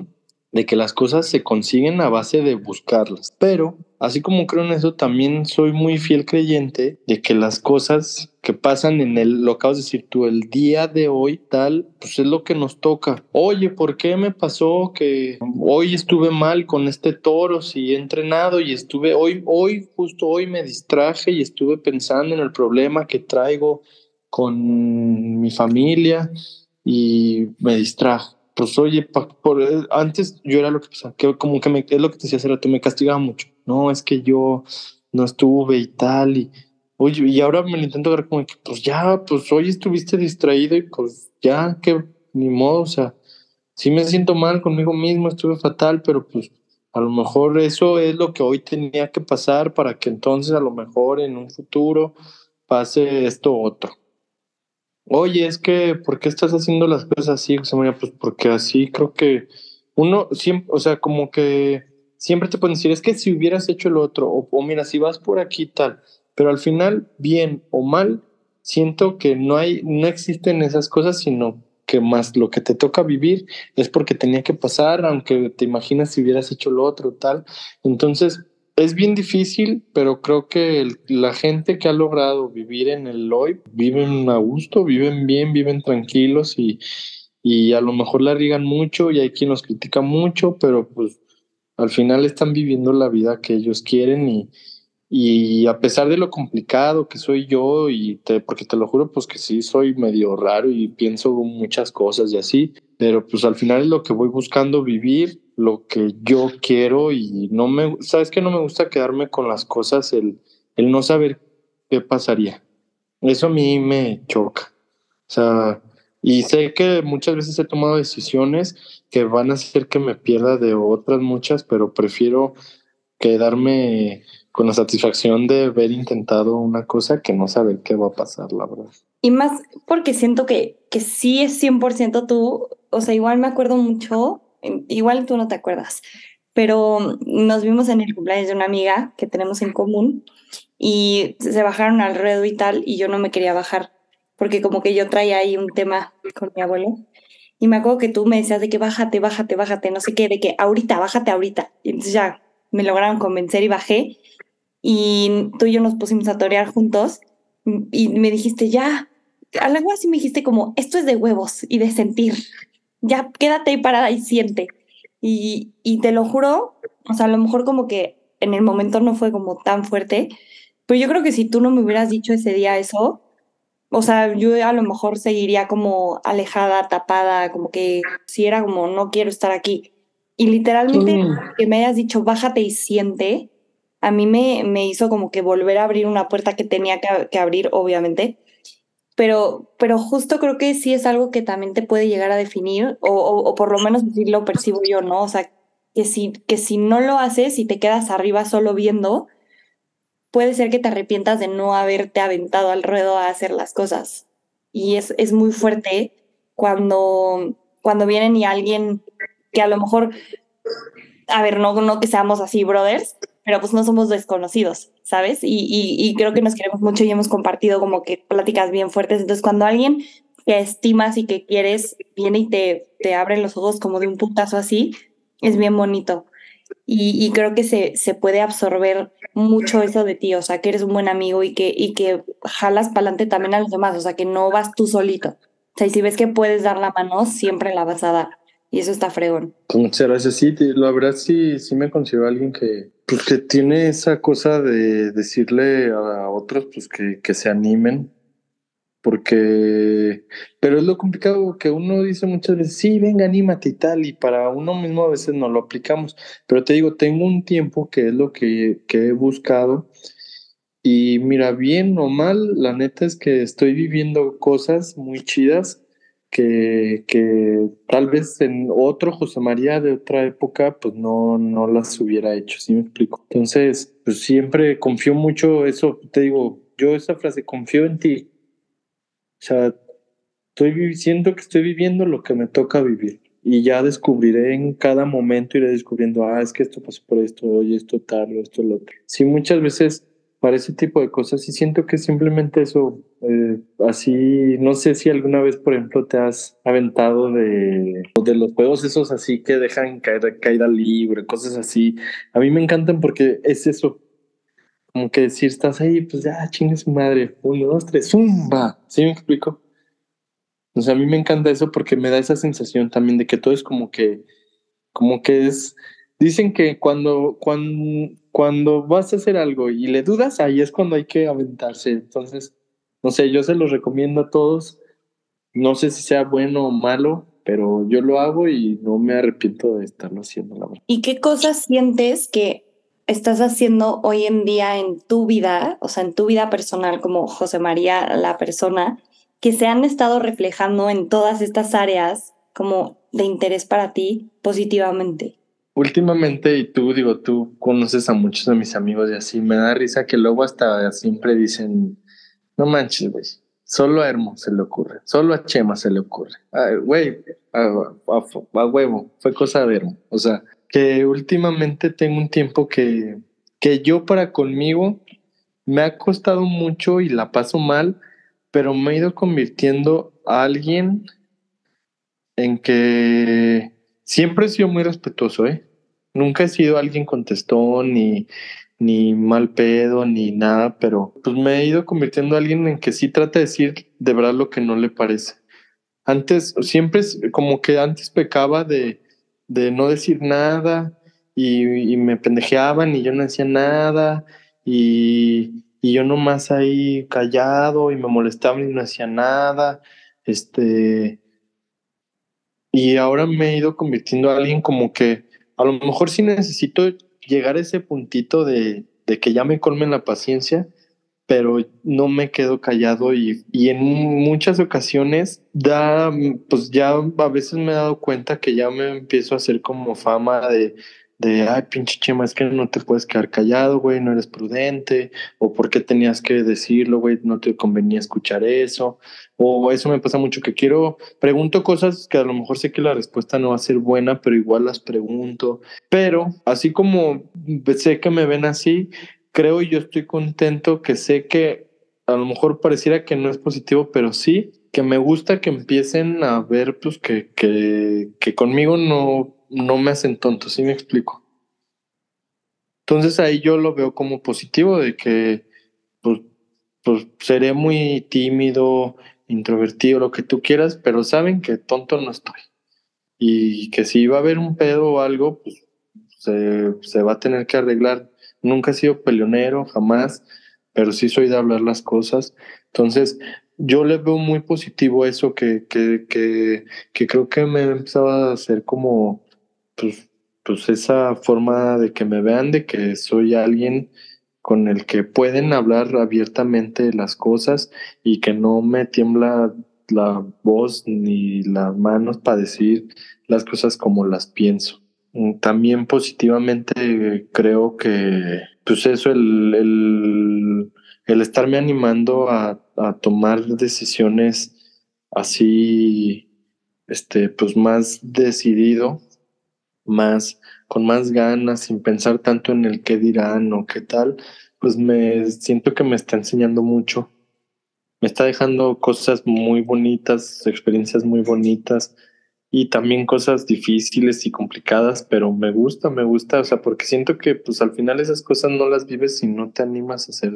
de que las cosas se consiguen a base de buscarlas. Pero, así como creo en eso, también soy muy fiel creyente de que las cosas que pasan en el, lo acabas de decir tú, el día de hoy, tal, pues es lo que nos toca. Oye, ¿por qué me pasó que hoy estuve mal con este toro si he entrenado y estuve, hoy, hoy, justo hoy me distraje y estuve pensando en el problema que traigo con mi familia y me distrajo pues oye, por, eh, antes yo era lo que pensaba, que como que me, es lo que te decía hace rato, me castigaba mucho. No, es que yo no estuve y tal, y oye, y ahora me lo intento ver como que, pues ya, pues hoy estuviste distraído y pues ya, que ni modo, o sea, sí me siento mal conmigo mismo, estuve fatal, pero pues a lo mejor eso es lo que hoy tenía que pasar para que entonces a lo mejor en un futuro pase esto otro. Oye, es que, ¿por qué estás haciendo las cosas así, José María? Pues porque así creo que uno siempre, o sea, como que siempre te pueden decir, es que si hubieras hecho el otro, o, mira, si vas por aquí tal, pero al final, bien o mal, siento que no hay, no existen esas cosas, sino que más lo que te toca vivir es porque tenía que pasar, aunque te imaginas si hubieras hecho lo otro, tal. Entonces, es bien difícil, pero creo que la gente que ha logrado vivir en el hoy viven a gusto, viven bien, viven tranquilos y, y a lo mejor la rigan mucho y hay quien los critica mucho, pero pues al final están viviendo la vida que ellos quieren y, y a pesar de lo complicado que soy yo, y porque te lo juro, pues que sí soy medio raro y pienso muchas cosas y así, pero pues al final es lo que voy buscando vivir, lo que yo quiero y no me, sabes que no me gusta quedarme con las cosas, el, el no saber qué pasaría. Eso a mí me choca. O sea, y sé que muchas veces he tomado decisiones que van a hacer que me pierda de otras muchas, pero prefiero quedarme con la satisfacción de haber intentado una cosa que no saber qué va a pasar, la verdad.
Y más porque siento que, que sí es 100% tú, o sea, igual me acuerdo mucho, igual tú no te acuerdas, pero nos vimos en el cumpleaños de una amiga que tenemos en común y se bajaron al ruedo y tal, y yo no me quería bajar, porque como que yo traía ahí un tema con mi abuelo. Y me acuerdo que tú me decías de que bájate, bájate, bájate, no sé qué, de que ahorita, bájate ahorita. Y entonces ya me lograron convencer y bajé y tú y yo nos pusimos a torear juntos y me dijiste, ya, algo así me dijiste como, esto es de huevos y de sentir, ya quédate ahí parada y siente. Y, y te lo juro, o sea, a lo mejor como que en el momento no fue como tan fuerte, pero yo creo que si tú no me hubieras dicho ese día eso, o sea, yo a lo mejor seguiría como alejada, tapada, como que si era como, no quiero estar aquí. Y literalmente que me hayas dicho, bájate y siente, a mí me, me hizo como que volver a abrir una puerta que tenía que, abrir, obviamente. Pero, pero justo creo que sí es algo que también te puede llegar a definir, o, o, por lo menos lo percibo yo, ¿no? O sea, que si, que si no lo haces y te quedas arriba solo viendo, puede ser que te arrepientas de no haberte aventado al ruedo a hacer las cosas. Y es, es muy fuerte cuando, cuando vienen y alguien que a lo mejor, a ver, no, no que seamos así brothers, pero pues no somos desconocidos, ¿sabes? Y, y, creo que nos queremos mucho y hemos compartido como que pláticas bien fuertes. Entonces, cuando alguien que estimas y que quieres viene y te, te abre los ojos como de un putazo así, es bien bonito. Y, y creo que se, se puede absorber mucho eso de ti, o sea, que eres un buen amigo y que, y que jalas para adelante también a los demás, o sea, que no vas tú solito. O sea, y si ves que puedes dar la mano, siempre la vas a dar. Y eso está fregón.
Muchas gracias. Sí, la verdad sí, sí me considero alguien que, pues, que tiene esa cosa de decirle a otros pues que, que se animen. Porque, pero es lo complicado que uno dice muchas veces, sí, venga, anímate y tal, y para uno mismo a veces no lo aplicamos. Pero te digo, tengo un tiempo que es lo que, que he buscado. Y mira, bien o mal, la neta es que estoy viviendo cosas muy chidas que, que tal vez en otro José María de otra época, pues no, no las hubiera hecho, ¿sí me explico? Entonces, pues siempre confío mucho, eso te digo, yo esa frase, confío en ti. O sea, estoy siento que estoy viviendo lo que me toca vivir y ya descubriré en cada momento, iré descubriendo, ah, es que esto pasó por esto, oye, esto tal, esto lo otro. Sí, muchas veces para ese tipo de cosas y siento que simplemente eso, eh, así, no sé si alguna vez, por ejemplo, te has aventado de, de los juegos esos así que dejan caer caída libre, cosas así. A mí me encantan porque es eso, como que si estás ahí, pues ya, chingue su madre, uno, dos, tres, zumba, ¿sí me explico? O sea, a mí me encanta eso porque me da esa sensación también de que todo es como que, como que es, dicen que cuando, cuando, cuando vas a hacer algo y le dudas, ahí es cuando hay que aventarse. Entonces, no sé, yo se los recomiendo a todos. No sé si sea bueno o malo, pero yo lo hago y no me arrepiento de estarlo haciendo, la verdad.
¿Y qué cosas sientes que estás haciendo hoy en día en tu vida, o sea, en tu vida personal como José María, la persona, que se han estado reflejando en todas estas áreas como de interés para ti positivamente?
Últimamente, y tú digo, tú conoces a muchos de mis amigos y así, me da risa que luego hasta siempre dicen, no manches, güey, solo a Hermo se le ocurre, solo a Chema se le ocurre. Güey, a, a, huevo, fue cosa de Hermo. O sea, que últimamente tengo un tiempo que, que yo para conmigo me ha costado mucho y la paso mal, pero me he ido convirtiendo a alguien en que siempre he sido muy respetuoso, ¿eh? Nunca he sido alguien contestón ni, ni mal pedo ni nada, pero pues me he ido convirtiendo a alguien en que sí trata de decir de verdad lo que no le parece. Antes, siempre como que antes pecaba de, de no decir nada y, me pendejeaban y yo no decía nada y, y yo nomás ahí callado y me molestaban y no hacía nada. Este, y ahora me he ido convirtiendo a alguien como que a lo mejor sí necesito llegar a ese puntito de, de que ya me colmen la paciencia, pero no me quedo callado y, y, en muchas ocasiones da, pues ya a veces me he dado cuenta que ya me empiezo a hacer como fama de, de, ay, pinche chema, es que no te puedes quedar callado, güey, no eres prudente, o por qué tenías que decirlo, güey, no te convenía escuchar eso, o eso me pasa mucho, que quiero, pregunto cosas que a lo mejor sé que la respuesta no va a ser buena, pero igual las pregunto, pero así como sé que me ven así, creo y yo estoy contento que sé que a lo mejor pareciera que no es positivo, pero sí, que me gusta que empiecen a ver, pues, que, que, que conmigo no no me hacen tonto, ¿sí me explico? Entonces ahí yo lo veo como positivo de que pues, pues seré muy tímido, introvertido, lo que tú quieras, pero saben que tonto no estoy. Y que si va a haber un pedo o algo, pues se, se va a tener que arreglar. Nunca he sido peleonero, jamás, pero sí soy de hablar las cosas. Entonces, yo le veo muy positivo eso que, que, que, que creo que me empezaba a hacer como pues, pues esa forma de que me vean, de que soy alguien con el que pueden hablar abiertamente las cosas y que no me tiembla la voz ni las manos para decir las cosas como las pienso. Mm, también positivamente creo que, pues eso, el, el, el estarme animando a, a tomar decisiones así, este, pues más decidido, más, con más ganas, sin pensar tanto en el qué dirán o qué tal, pues me siento que me está enseñando mucho. Me está dejando cosas muy bonitas, experiencias muy bonitas y también cosas difíciles y complicadas, pero me gusta, me gusta, o sea, porque siento que pues al final esas cosas no las vives si no te animas a hacer,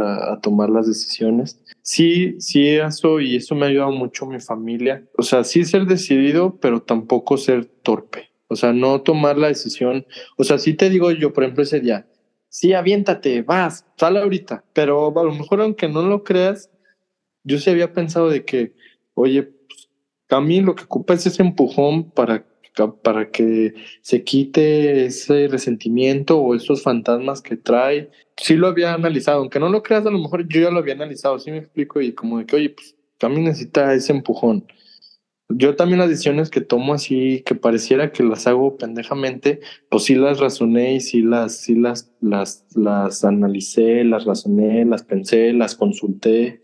a tomar las decisiones. Sí, sí, eso y eso me ha ayudado mucho mi familia. O sea, sí ser decidido, pero tampoco ser torpe. O sea, no tomar la decisión. O sea, sí te digo yo, por ejemplo, ese día, sí, aviéntate, vas, sal ahorita. Pero a lo mejor, aunque no lo creas, yo sí había pensado de que, oye, mí lo que ocupa es ese empujón para, para que se quite ese resentimiento o esos fantasmas que trae. Sí lo había analizado, aunque no lo creas, a lo mejor yo ya lo había analizado, sí me explico, y como de que, oye, pues mí necesita ese empujón yo también las decisiones que tomo así, que pareciera que las hago pendejamente, pues sí las razoné y sí las, sí las, las, las analicé, las razoné, las pensé, las consulté.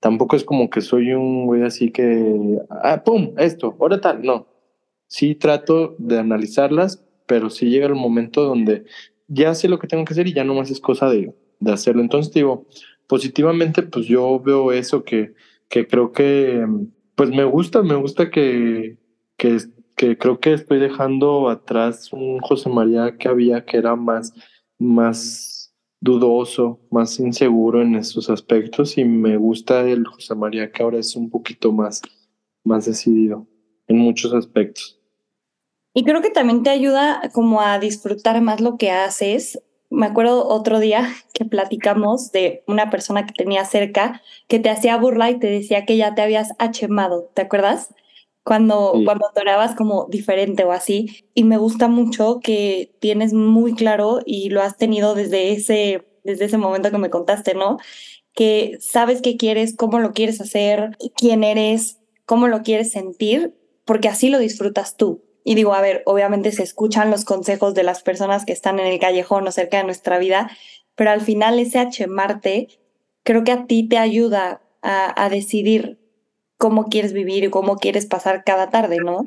Tampoco es como que soy un güey así que, ah, pum, esto, ahora tal, no. Sí trato de analizarlas, pero sí llega el momento donde ya sé lo que tengo que hacer y ya no más es cosa de, de hacerlo. Entonces digo, positivamente, pues yo veo eso que, que creo que pues me gusta, me gusta que, que, que, creo que estoy dejando atrás un José María que había que era más, más dudoso, más inseguro en esos aspectos y me gusta el José María que ahora es un poquito más, más decidido en muchos aspectos.
Y creo que también te ayuda como a disfrutar más lo que haces me acuerdo otro día <laughs> que platicamos de una persona que tenía cerca que te hacía burla y te decía que ya te habías achemado, ¿te acuerdas? Cuando, cuando toreabas como diferente o así. Y me gusta mucho que tienes muy claro y lo has tenido desde ese, desde ese momento que me contaste, ¿no? Que sabes qué quieres, cómo lo quieres hacer, quién eres, cómo lo quieres sentir, porque así lo disfrutas tú. Y digo, a ver, obviamente se escuchan los consejos de las personas que están en el callejón o cerca de nuestra vida, pero al final ese H-Marte creo que a ti te ayuda a, a, decidir cómo quieres vivir y cómo quieres pasar cada tarde, ¿no?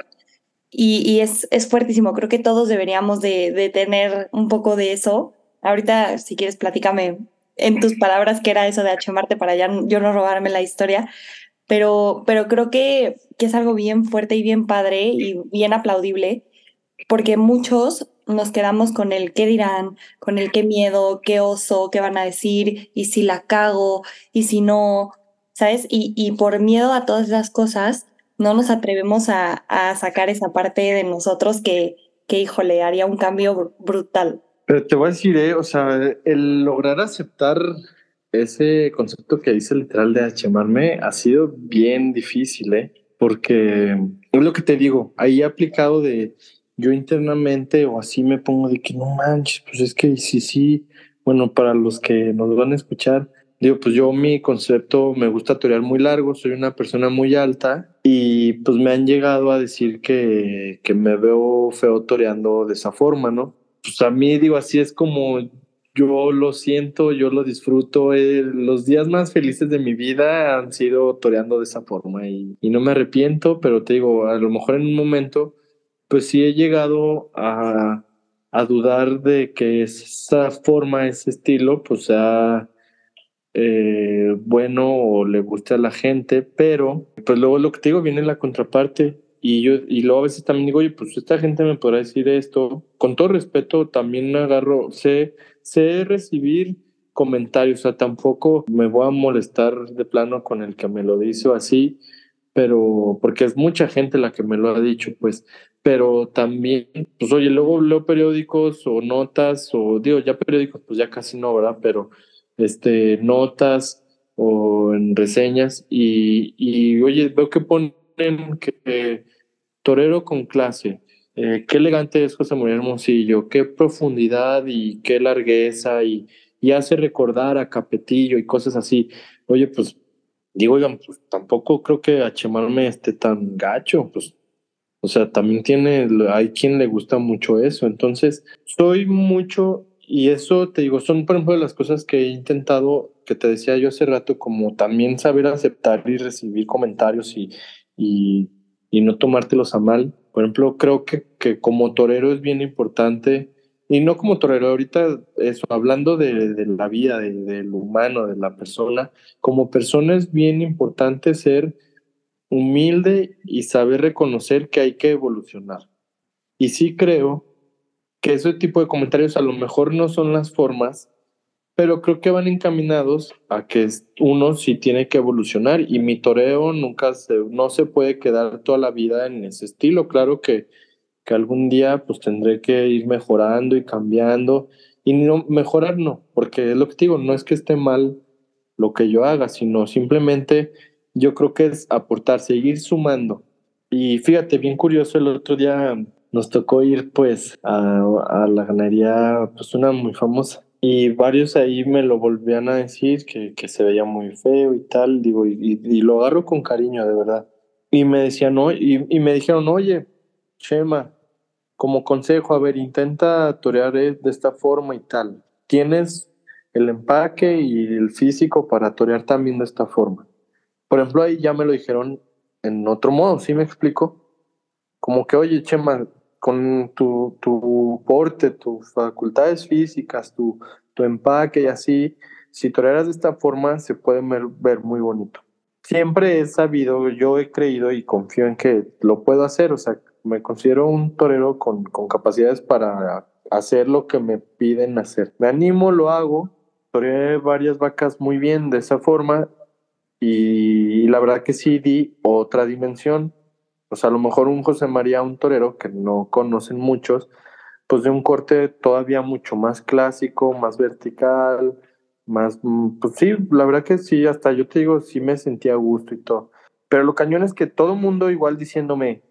Y, y es, es, fuertísimo, creo que todos deberíamos de, de, tener un poco de eso. Ahorita, si quieres, platícame en tus palabras qué era eso de H-Marte para ya yo no robarme la historia, pero, pero creo que, que es algo bien fuerte y bien padre y bien aplaudible, porque muchos nos quedamos con el qué dirán, con el qué miedo, qué oso, qué van a decir, y si la cago, y si no, ¿sabes? Y, y por miedo a todas esas cosas, no nos atrevemos a, a sacar esa parte de nosotros que, que, híjole, haría un cambio brutal.
Pero te voy a decir, eh, o sea, el lograr aceptar ese concepto que dice literal de achemarme ha sido bien difícil, ¿eh? Porque es lo que te digo, ahí he aplicado de yo internamente o así me pongo de que no manches, pues es que sí, sí, bueno, para los que nos van a escuchar, digo, pues yo mi concepto me gusta torear muy largo, soy una persona muy alta y pues me han llegado a decir que, que me veo feo toreando de esa forma, ¿no? Pues a mí digo, así es como yo lo siento, yo lo disfruto. Eh, los días más felices de mi vida han sido toreando de esa forma y, y, no me arrepiento, pero te digo, a lo mejor en un momento, pues sí he llegado a, a dudar de que esa forma, ese estilo, pues sea eh, bueno o le guste a la gente, pero pues luego lo que te digo viene la contraparte. Y yo, y luego a veces también digo, oye, pues esta gente me podrá decir esto. Con todo respeto, también agarro, sé, sé recibir comentarios, o sea, tampoco me voy a molestar de plano con el que me lo dice o así, pero porque es mucha gente la que me lo ha dicho, pues, pero también, pues oye, luego leo periódicos o notas, o digo, ya periódicos, pues ya casi no, ¿verdad? Pero, este, notas o en reseñas y, oye, veo que ponen que torero con clase, eh, qué elegante es José María Hermosillo, qué profundidad y qué largueza y, y, hace recordar a Capetillo y cosas así. Oye, pues digo, oigan, pues tampoco creo que a esté tan gacho, pues, o sea, también tiene, hay quien le gusta mucho eso. Entonces, soy mucho, y eso te digo, son por ejemplo las cosas que he intentado, que te decía yo hace rato, como también saber aceptar y recibir comentarios y, y, no tomártelos a mal por ejemplo, creo que, que como torero es bien importante, y no como torero, ahorita eso, hablando de, de la vida, de, del humano, de la persona, como persona es bien importante ser humilde y saber reconocer que hay que evolucionar. Y sí creo que ese tipo de comentarios a lo mejor no son las formas, pero creo que van encaminados a que uno sí tiene que evolucionar y mi toreo nunca se, no se puede quedar toda la vida en ese estilo. Claro que, que algún día pues tendré que ir mejorando y cambiando y no mejorar no, porque es lo que digo, no es que esté mal lo que yo haga, sino simplemente yo creo que es aportar, seguir sumando. Y fíjate, bien curioso, el otro día nos tocó ir pues a, a la ganadería, pues una muy famosa y varios ahí me lo volvían a decir que, que se veía muy feo y tal, digo, y, lo agarro con cariño, de verdad. Y me decían, no, y, y me dijeron, oye, Chema, como consejo, a ver, intenta torear de esta forma y tal. Tienes el empaque y el físico para torear también de esta forma. Por ejemplo, ahí ya me lo dijeron en otro modo, ¿sí me explico? Como que, oye, Chema, con tu, tu porte, tus facultades físicas, tu, tu empaque y así, si toreras de esta forma, se puede ver, muy bonito. Siempre he sabido, yo he creído y confío en que lo puedo hacer, o sea, me considero un torero con, con capacidades para hacer lo que me piden hacer. Me animo, lo hago, toreé varias vacas muy bien de esa forma y, y la verdad que sí di otra dimensión o sea, a lo mejor un José María, un torero que no conocen muchos, pues de un corte todavía mucho más clásico, más vertical, más, mm, pues sí, la verdad que sí, hasta yo te digo, sí me sentía a gusto y todo. Pero lo cañón es que todo el mundo igual diciéndome,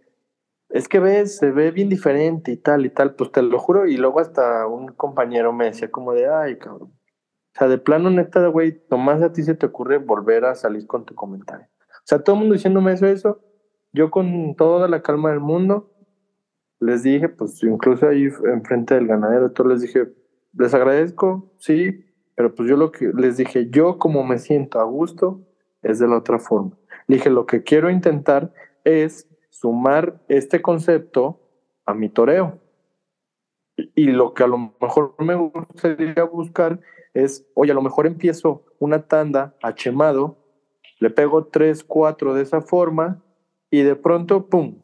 es que ves, se ve bien diferente y tal y tal, pues te lo juro. Y luego hasta un compañero me decía como de, ay, cabrón. O sea, de plano neta, güey, nomás a ti se te ocurre volver a salir con tu comentario. O sea, todo el mundo diciéndome eso, eso. Yo con toda la calma del mundo les dije, pues incluso ahí enfrente del ganadero, todo les dije, les agradezco, sí, pero pues yo lo que les dije, yo como me siento a gusto, es de la otra forma. Dije, lo que quiero intentar es sumar este concepto a mi toreo. Y lo que a lo mejor me gustaría buscar es, oye, a lo mejor empiezo una tanda a chemado, le pego tres, cuatro de esa forma y de pronto, ¡pum!,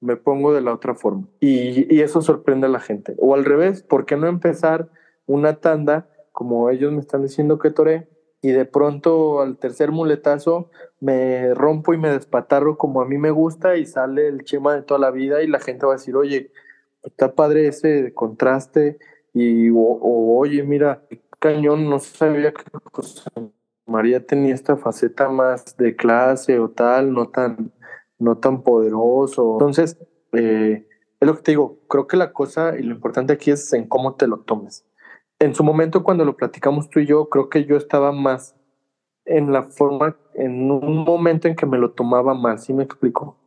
me pongo de la otra forma. Y, y eso sorprende a la gente. O al revés, ¿por qué no empezar una tanda como ellos me están diciendo que toré? Y de pronto al tercer muletazo me rompo y me despatarro como a mí me gusta y sale el chema de toda la vida y la gente va a decir, oye, está padre ese contraste y o, oye, mira, cañón, no sabía que María tenía esta faceta más de clase o tal, no tan, no tan poderoso. Entonces, eh, es lo que te digo, creo que la cosa y lo importante aquí es en cómo te lo tomes. En su momento, cuando lo platicamos tú y yo, creo que yo estaba más en la forma, en un momento en que me lo tomaba mal, ¿sí me explico?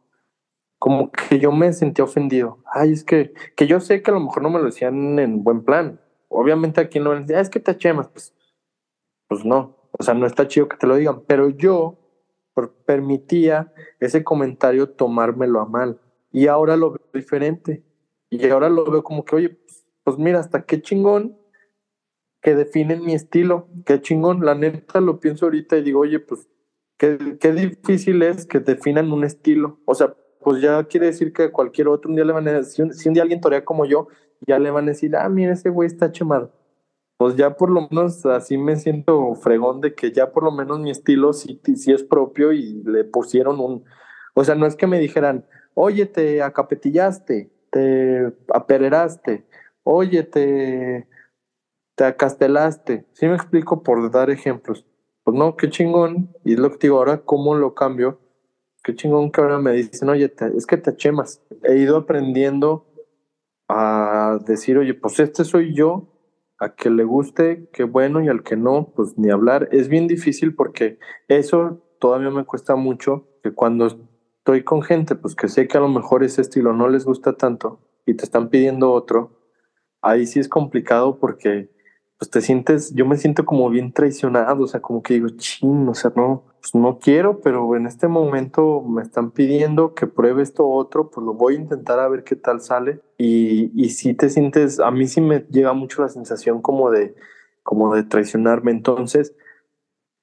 Como que yo me sentía ofendido. Ay, es que, que yo sé que a lo mejor no me lo decían en buen plan. Obviamente aquí no me decían, ah, es que te chemas, pues, pues no. O sea, no está chido que te lo digan, pero yo permitía ese comentario tomármelo a mal. Y ahora lo veo diferente. Y ahora lo veo como que, oye, pues, pues mira, hasta qué chingón que definen mi estilo. Qué chingón, la neta lo pienso ahorita y digo, oye, pues qué, difícil es que definan un estilo. O sea, pues ya quiere decir que cualquier otro un día le van a decir, si un, día alguien torea como yo, ya le van a decir, ah, mira, ese güey está chemado. Pues ya por lo menos así me siento fregón de que ya por lo menos mi estilo sí, sí es propio y le pusieron un... O sea, no es que me dijeran, oye, te acapetillaste, te apereraste, oye, te te acastelaste. ¿Sí me explico por dar ejemplos? Pues no, qué chingón. Y es lo que digo, ahora cómo lo cambio. Qué chingón que ahora me dicen, oye, es que te chemas. He ido aprendiendo a decir, oye, pues este soy yo, a que le guste, qué bueno, y al que no, pues ni hablar. Es bien difícil porque eso todavía me cuesta mucho, que cuando estoy con gente, pues que sé que a lo mejor ese estilo no les gusta tanto y te están pidiendo otro, ahí sí es complicado porque pues te sientes, yo me siento como bien traicionado, o sea, como que digo, ching, o sea, no, pues no quiero, pero en este momento me están pidiendo que pruebe esto otro, pues lo voy a intentar a ver qué tal sale. Y, y si te sientes, a mí sí me llega mucho la sensación como de, como de traicionarme. Entonces,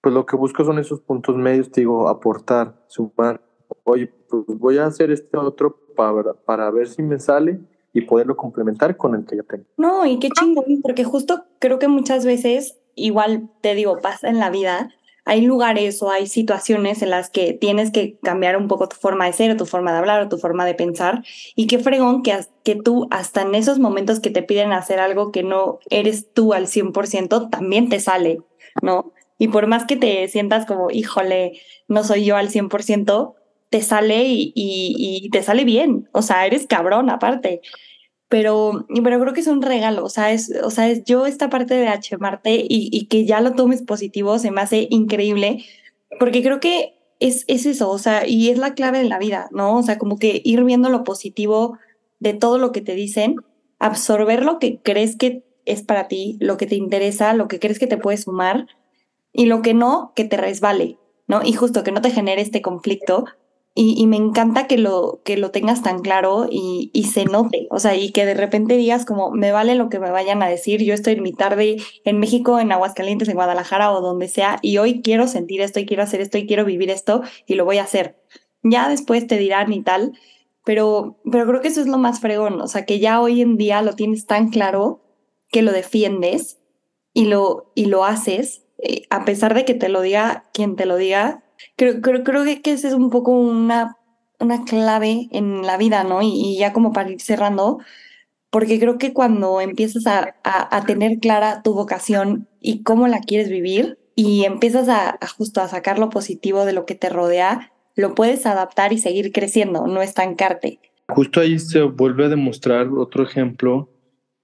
pues lo que busco son esos puntos medios, te digo, aportar, sumar. Oye, pues voy a hacer este otro para, para ver si me sale y poderlo complementar con el que ya tengo.
No, y qué chingón, porque justo creo que muchas veces, igual te digo, pasa en la vida, hay lugares o hay situaciones en las que tienes que cambiar un poco tu forma de ser, o tu forma de hablar, o tu forma de pensar, y qué fregón que, que tú hasta en esos momentos que te piden hacer algo que no eres tú al 100%, también te sale, ¿no? Y por más que te sientas como, híjole, no soy yo al 100%, te sale y, y, te sale bien, o sea, eres cabrón aparte. Pero, pero creo que es un regalo, o sea, es, o sea, es yo esta parte de H Marte y, y que ya lo tomes positivo se me hace increíble, porque creo que es, es eso, o sea, y es la clave de la vida, ¿no? O sea, como que ir viendo lo positivo de todo lo que te dicen, absorber lo que crees que es para ti, lo que te interesa, lo que crees que te puede sumar y lo que no, que te resbale, ¿no? Y justo que no te genere este conflicto, y, me encanta que lo, que lo tengas tan claro y, se note, o sea, y que de repente digas como, me vale lo que me vayan a decir, yo estoy en mi tarde en México, en Aguascalientes, en Guadalajara o donde sea, y hoy quiero sentir esto, y quiero hacer esto, y quiero vivir esto, y lo voy a hacer. Ya después te dirán y tal, pero, pero creo que eso es lo más fregón, o sea, que ya hoy en día lo tienes tan claro que lo defiendes y lo, y lo haces, eh, a pesar de que te lo diga quien te lo diga, creo, creo, creo que esa es un poco una, una clave en la vida, ¿no? Y, ya como para ir cerrando, porque creo que cuando empiezas a, a, tener clara tu vocación y cómo la quieres vivir y empiezas a, justo a sacar lo positivo de lo que te rodea, lo puedes adaptar y seguir creciendo, no estancarte.
Justo ahí se vuelve a demostrar otro ejemplo.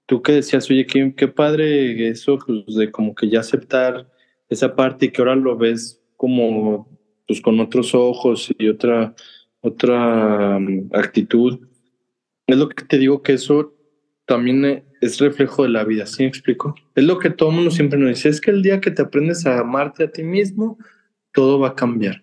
Tú que decías, oye, qué, qué padre eso, pues de como que ya aceptar esa parte y que ahora lo ves como pues con otros ojos y otra, otra um, actitud. Es lo que te digo que eso también es reflejo de la vida, ¿sí me explico? Es lo que todo el mundo siempre nos dice, es que el día que te aprendes a amarte a ti mismo, todo va a cambiar.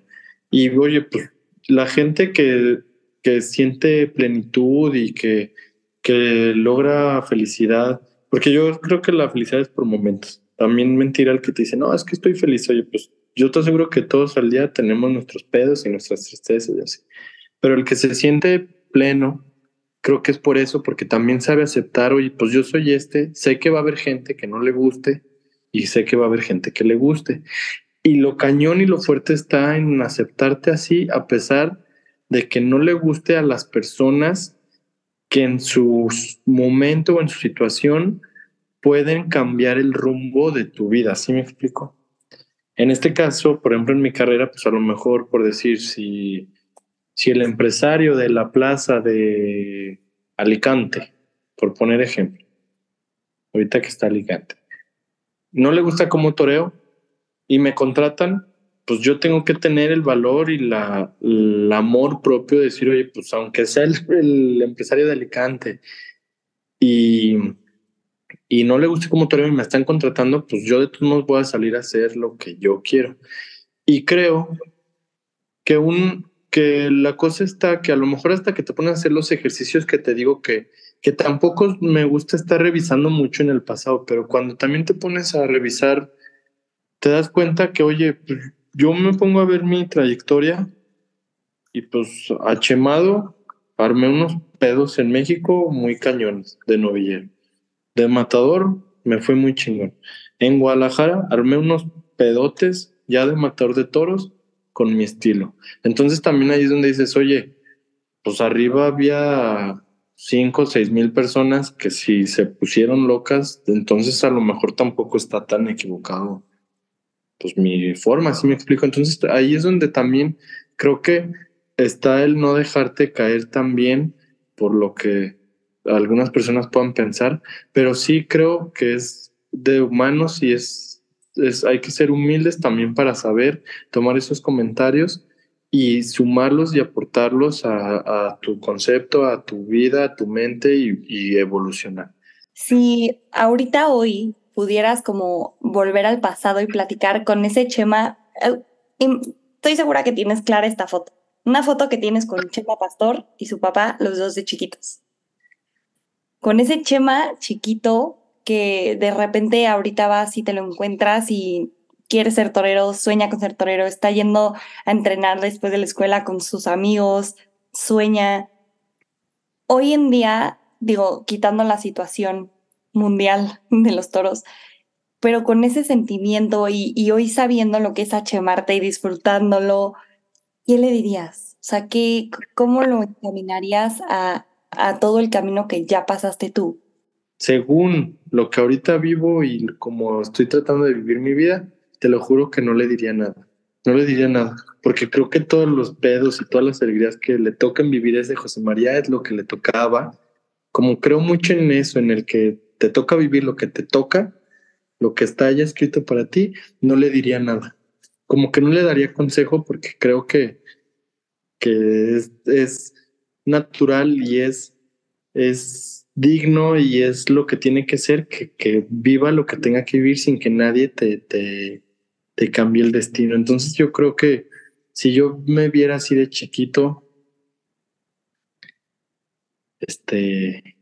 Y oye, pues la gente que, que siente plenitud y que, que logra felicidad, porque yo creo que la felicidad es por momentos. También mentira el que te dice, no, es que estoy feliz. Oye, pues yo te aseguro que todos al día tenemos nuestros pedos y nuestras tristezas y así. Pero el que se siente pleno, creo que es por eso, porque también sabe aceptar, oye, pues yo soy este, sé que va a haber gente que no le guste y sé que va a haber gente que le guste. Y lo cañón y lo fuerte está en aceptarte así, a pesar de que no le guste a las personas que en su momento o en su situación pueden cambiar el rumbo de tu vida. ¿Sí me explico? En este caso, por ejemplo, en mi carrera, pues a lo mejor por decir, si, si el empresario de la plaza de Alicante, por poner ejemplo, ahorita que está Alicante, no le gusta cómo toreo y me contratan, pues yo tengo que tener el valor y la, el amor propio de decir, oye, pues aunque sea el, el empresario de Alicante y y no le guste como toreo y me están contratando, pues yo de todos modos voy a salir a hacer lo que yo quiero. Y creo que un que la cosa está que a lo mejor hasta que te pones a hacer los ejercicios que te digo que que tampoco me gusta estar revisando mucho en el pasado, pero cuando también te pones a revisar te das cuenta que oye, pues, yo me pongo a ver mi trayectoria y pues a Chemado armé unos pedos en México muy cañones de novillero de matador me fue muy chingón. En Guadalajara armé unos pedotes ya de matador de toros con mi estilo. Entonces también ahí es donde dices, oye, pues arriba había cinco o seis mil personas que si se pusieron locas, entonces a lo mejor tampoco está tan equivocado. Pues mi forma, así me explico. Entonces ahí es donde también creo que está el no dejarte caer también por lo que algunas personas puedan pensar, pero sí creo que es de humanos y es, es hay que ser humildes también para saber tomar esos comentarios y sumarlos y aportarlos a, tu concepto, a tu vida, a tu mente y, y evolucionar.
Si ahorita hoy pudieras como volver al pasado y platicar con ese Chema, eh, estoy segura que tienes clara esta foto. Una foto que tienes con Chema Pastor y su papá, los dos de chiquitos con ese Chema chiquito que de repente ahorita vas y te lo encuentras y quiere ser torero, sueña con ser torero, está yendo a entrenar después de la escuela con sus amigos, sueña. Hoy en día, digo, quitando la situación mundial <laughs> de los toros, pero con ese sentimiento y, hoy sabiendo lo que es Marte y disfrutándolo, ¿qué le dirías? O sea, ¿qué, ¿cómo lo encaminarías a, a todo el camino que ya pasaste tú?
Según lo que ahorita vivo y como estoy tratando de vivir mi vida, te lo juro que no le diría nada. No le diría nada, porque creo que todos los pedos y todas las alegrías que le tocan vivir es de José María, es lo que le tocaba. Como creo mucho en eso, en el que te toca vivir lo que te toca, lo que está ya escrito para ti, no le diría nada. Como que no le daría consejo porque creo que, que es, es natural y es, es digno y es lo que tiene que ser, que, que viva lo que tenga que vivir sin que nadie te, te, te cambie el destino. Entonces yo creo que si yo me viera así de chiquito, este,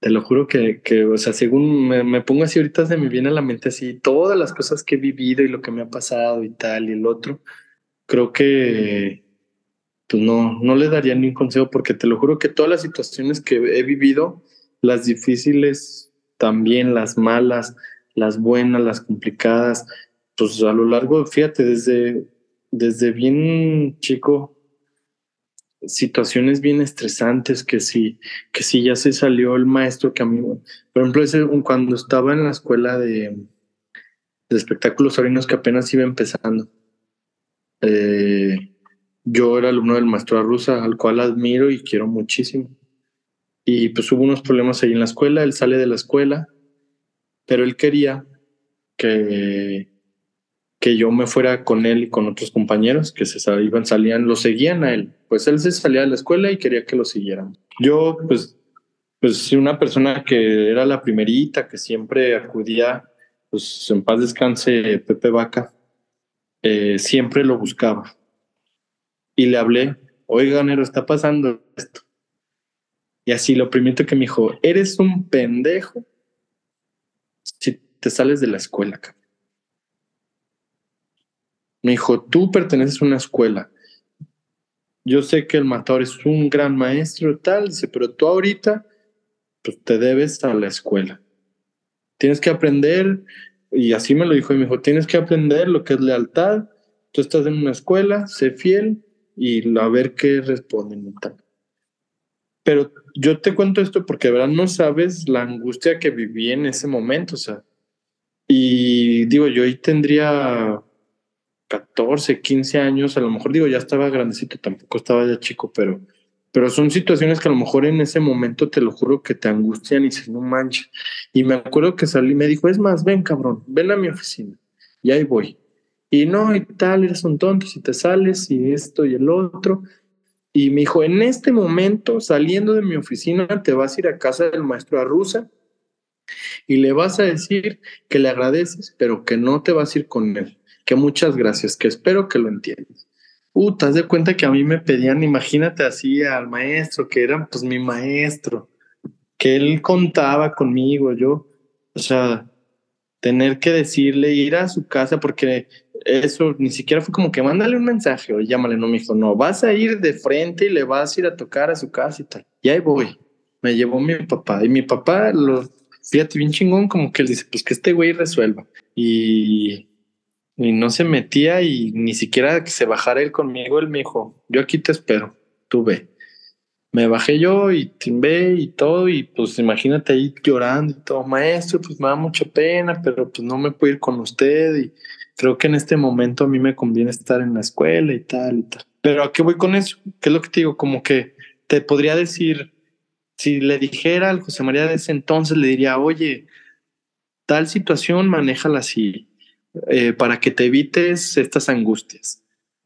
te lo juro que, que o sea, según me, me, pongo así ahorita se me viene a la mente así todas las cosas que he vivido y lo que me ha pasado y tal y el otro, creo que pues no, no le daría ni un consejo porque te lo juro que todas las situaciones que he vivido, las difíciles, también las malas, las buenas, las complicadas, pues a lo largo, fíjate, desde, desde bien chico, situaciones bien estresantes que sí, que sí ya se salió el maestro que a mí, por ejemplo, ese, cuando estaba en la escuela de, de espectáculos orinos que apenas iba empezando, eh, yo era alumno del maestro Arruza, al cual admiro y quiero muchísimo. Y pues hubo unos problemas ahí en la escuela, él sale de la escuela, pero él quería que, que yo me fuera con él y con otros compañeros que se iban, salían, lo seguían a él. Pues él se salía de la escuela y quería que lo siguieran. Yo, pues, pues una persona que era la primerita, que siempre acudía, pues en paz descanse Pepe Vaca, eh, siempre lo buscaba. Y le hablé, oiga, Nero, está pasando esto. Y así lo primero que me dijo, eres un pendejo si te sales de la escuela. Me dijo, tú perteneces a una escuela. Yo sé que el matador es un gran maestro, tal, dice, pero tú ahorita pues, te debes a la escuela. Tienes que aprender, y así me lo dijo, y me dijo, tienes que aprender lo que es lealtad. Tú estás en una escuela, sé fiel y a ver qué responden y tal. Pero yo te cuento esto porque de verdad no sabes la angustia que viví en ese momento, o sea. Y digo, yo ahí tendría 14, 15 años, a lo mejor digo, ya estaba grandecito, tampoco estaba ya chico, pero, pero son situaciones que a lo mejor en ese momento te lo juro que te angustian y dices, no manches. Y me acuerdo que salí me dijo, es más, ven cabrón, ven a mi oficina. Y ahí voy. Y no, y tal, eres un tonto si te sales y esto y el otro. Y me dijo, en este momento, saliendo de mi oficina, te vas a ir a casa del maestro Arruza y le vas a decir que le agradeces, pero que no te vas a ir con él. Que muchas gracias, que espero que lo entiendas. Uh, te das de cuenta que a mí me pedían, imagínate así al maestro, que era pues mi maestro, que él contaba conmigo, yo, o sea, tener que decirle, ir a su casa, porque eso ni siquiera fue como que mándale un mensaje o llámale, no me dijo, no, vas a ir de frente y le vas a ir a tocar a su casa y tal. Y ahí voy. Me llevó mi papá y mi papá lo, fíjate, bien chingón, como que él dice, pues que este güey resuelva. Y, y no se metía y ni siquiera que se bajara él conmigo, él me dijo, yo aquí te espero, tú ve. Me bajé yo y timbé y todo, y pues imagínate ahí llorando y todo, maestro, pues me da mucha pena, pero pues no me puedo ir con usted creo que en este momento a mí me conviene estar en la escuela y tal y tal. Pero ¿a qué voy con eso? ¿Qué es lo que te digo? Como que te podría decir, si le dijera al José María de ese entonces, le diría, oye, tal situación, manéjala así, eh, para que te evites estas angustias.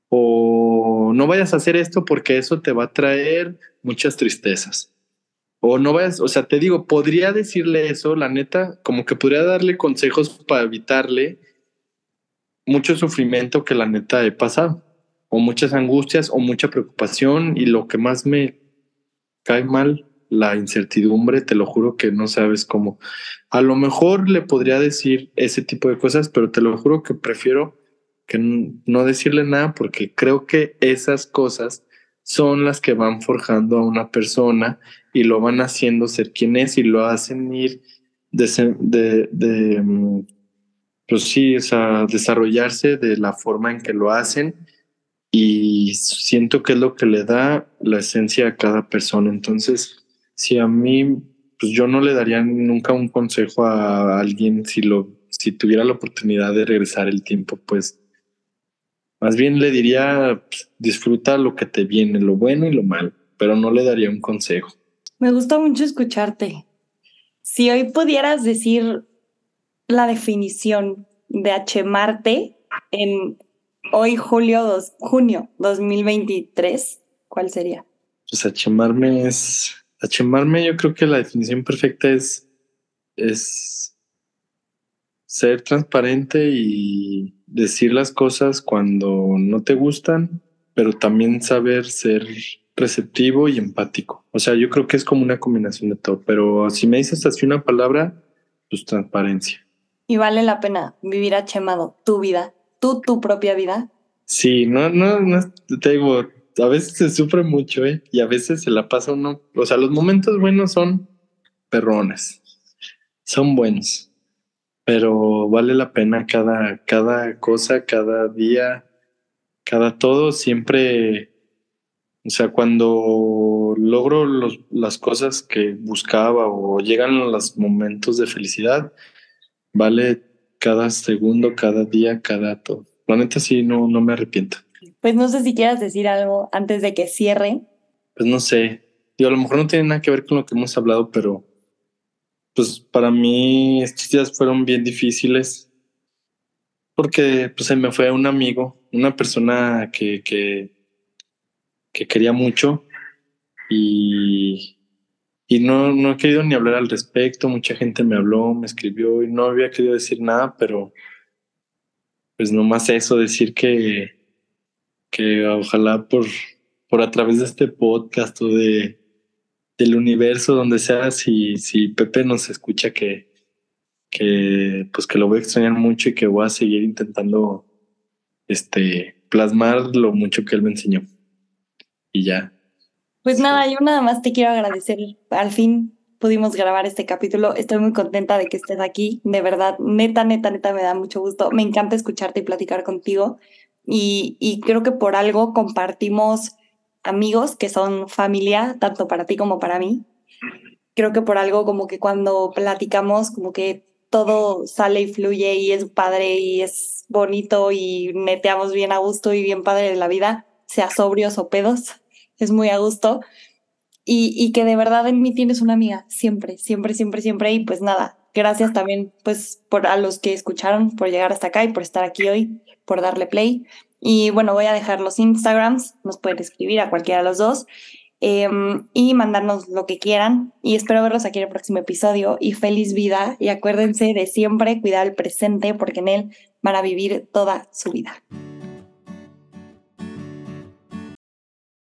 O no vayas a hacer esto porque eso te va a traer muchas tristezas. O no vayas, o sea, te digo, podría decirle eso, la neta, como que podría darle consejos para evitarle mucho sufrimiento que la neta he pasado, o muchas angustias, o mucha preocupación, y lo que más me cae mal, la incertidumbre, te lo juro que no sabes cómo. A lo mejor le podría decir ese tipo de cosas, pero te lo juro que prefiero que no decirle nada porque creo que esas cosas son las que van forjando a una persona y lo van haciendo ser quien es y lo hacen ir de, de, de mm, pues sí, o sea, desarrollarse de la forma en que lo hacen y siento que es lo que le da la esencia a cada persona. Entonces, si a mí, pues yo no le daría nunca un consejo a alguien si lo, si tuviera la oportunidad de regresar el tiempo, pues más bien le diría, pues, disfruta lo que te viene, lo bueno y lo malo, pero no le daría un consejo.
Me gusta mucho escucharte. Si hoy pudieras decir la definición de H-Marte en hoy julio dos, junio 2023, ¿cuál sería?
Pues H-Marme es H-Marme yo creo que la definición perfecta es es ser transparente y decir las cosas cuando no te gustan, pero también saber ser receptivo y empático. O sea, yo creo que es como una combinación de todo, pero si me dices así una palabra, pues transparencia.
Y vale la pena vivir achemado tu vida, tú tu propia vida.
Sí, no, no, no, te digo, a veces se sufre mucho, ¿eh? Y a veces se la pasa uno, o sea, los momentos buenos son perrones, son buenos, pero vale la pena cada, cada cosa, cada día, cada todo, siempre o sea, cuando logro los, las cosas que buscaba o llegan los momentos de felicidad, vale cada segundo, cada día, cada todo. La neta sí, no, no me arrepiento.
Pues no sé si quieras decir algo antes de que cierre.
Pues no sé. Y a lo mejor no tiene nada que ver con lo que hemos hablado, pero pues para mí estos días fueron bien difíciles porque pues se me fue un amigo, una persona que, que, que quería mucho y, y no, no he querido ni hablar al respecto. Mucha gente me habló, me escribió y no había querido decir nada, pero pues nomás eso, decir que, que ojalá por, por a través de este podcast o de del universo, donde sea, si, si Pepe nos escucha que, que pues que lo voy a extrañar mucho y que voy a seguir intentando este plasmar lo mucho que él me enseñó. Y ya.
Pues nada, yo nada más te quiero agradecer. Al fin pudimos grabar este capítulo. Estoy muy contenta de que estés aquí. De verdad, neta, neta, neta, me da mucho gusto. Me encanta escucharte y platicar contigo. Y, y creo que por algo compartimos amigos que son familia, tanto para ti como para mí. Creo que por algo como que cuando platicamos, como que todo sale y fluye y es padre y es bonito y neteamos bien a gusto y bien padre de la vida, sea sobrios o pedos, es muy a gusto. Y, y que de verdad en mí tienes una amiga, siempre, siempre, siempre, siempre. Y pues nada, gracias también pues por a los que escucharon, por llegar hasta acá y por estar aquí hoy, por darle play. Y bueno, voy a dejar los Instagrams, nos pueden escribir a cualquiera de los dos em, y mandarnos lo que quieran. Y espero verlos aquí en el próximo episodio. Y feliz vida. Y acuérdense de siempre cuidar el presente porque en él van a vivir toda su vida.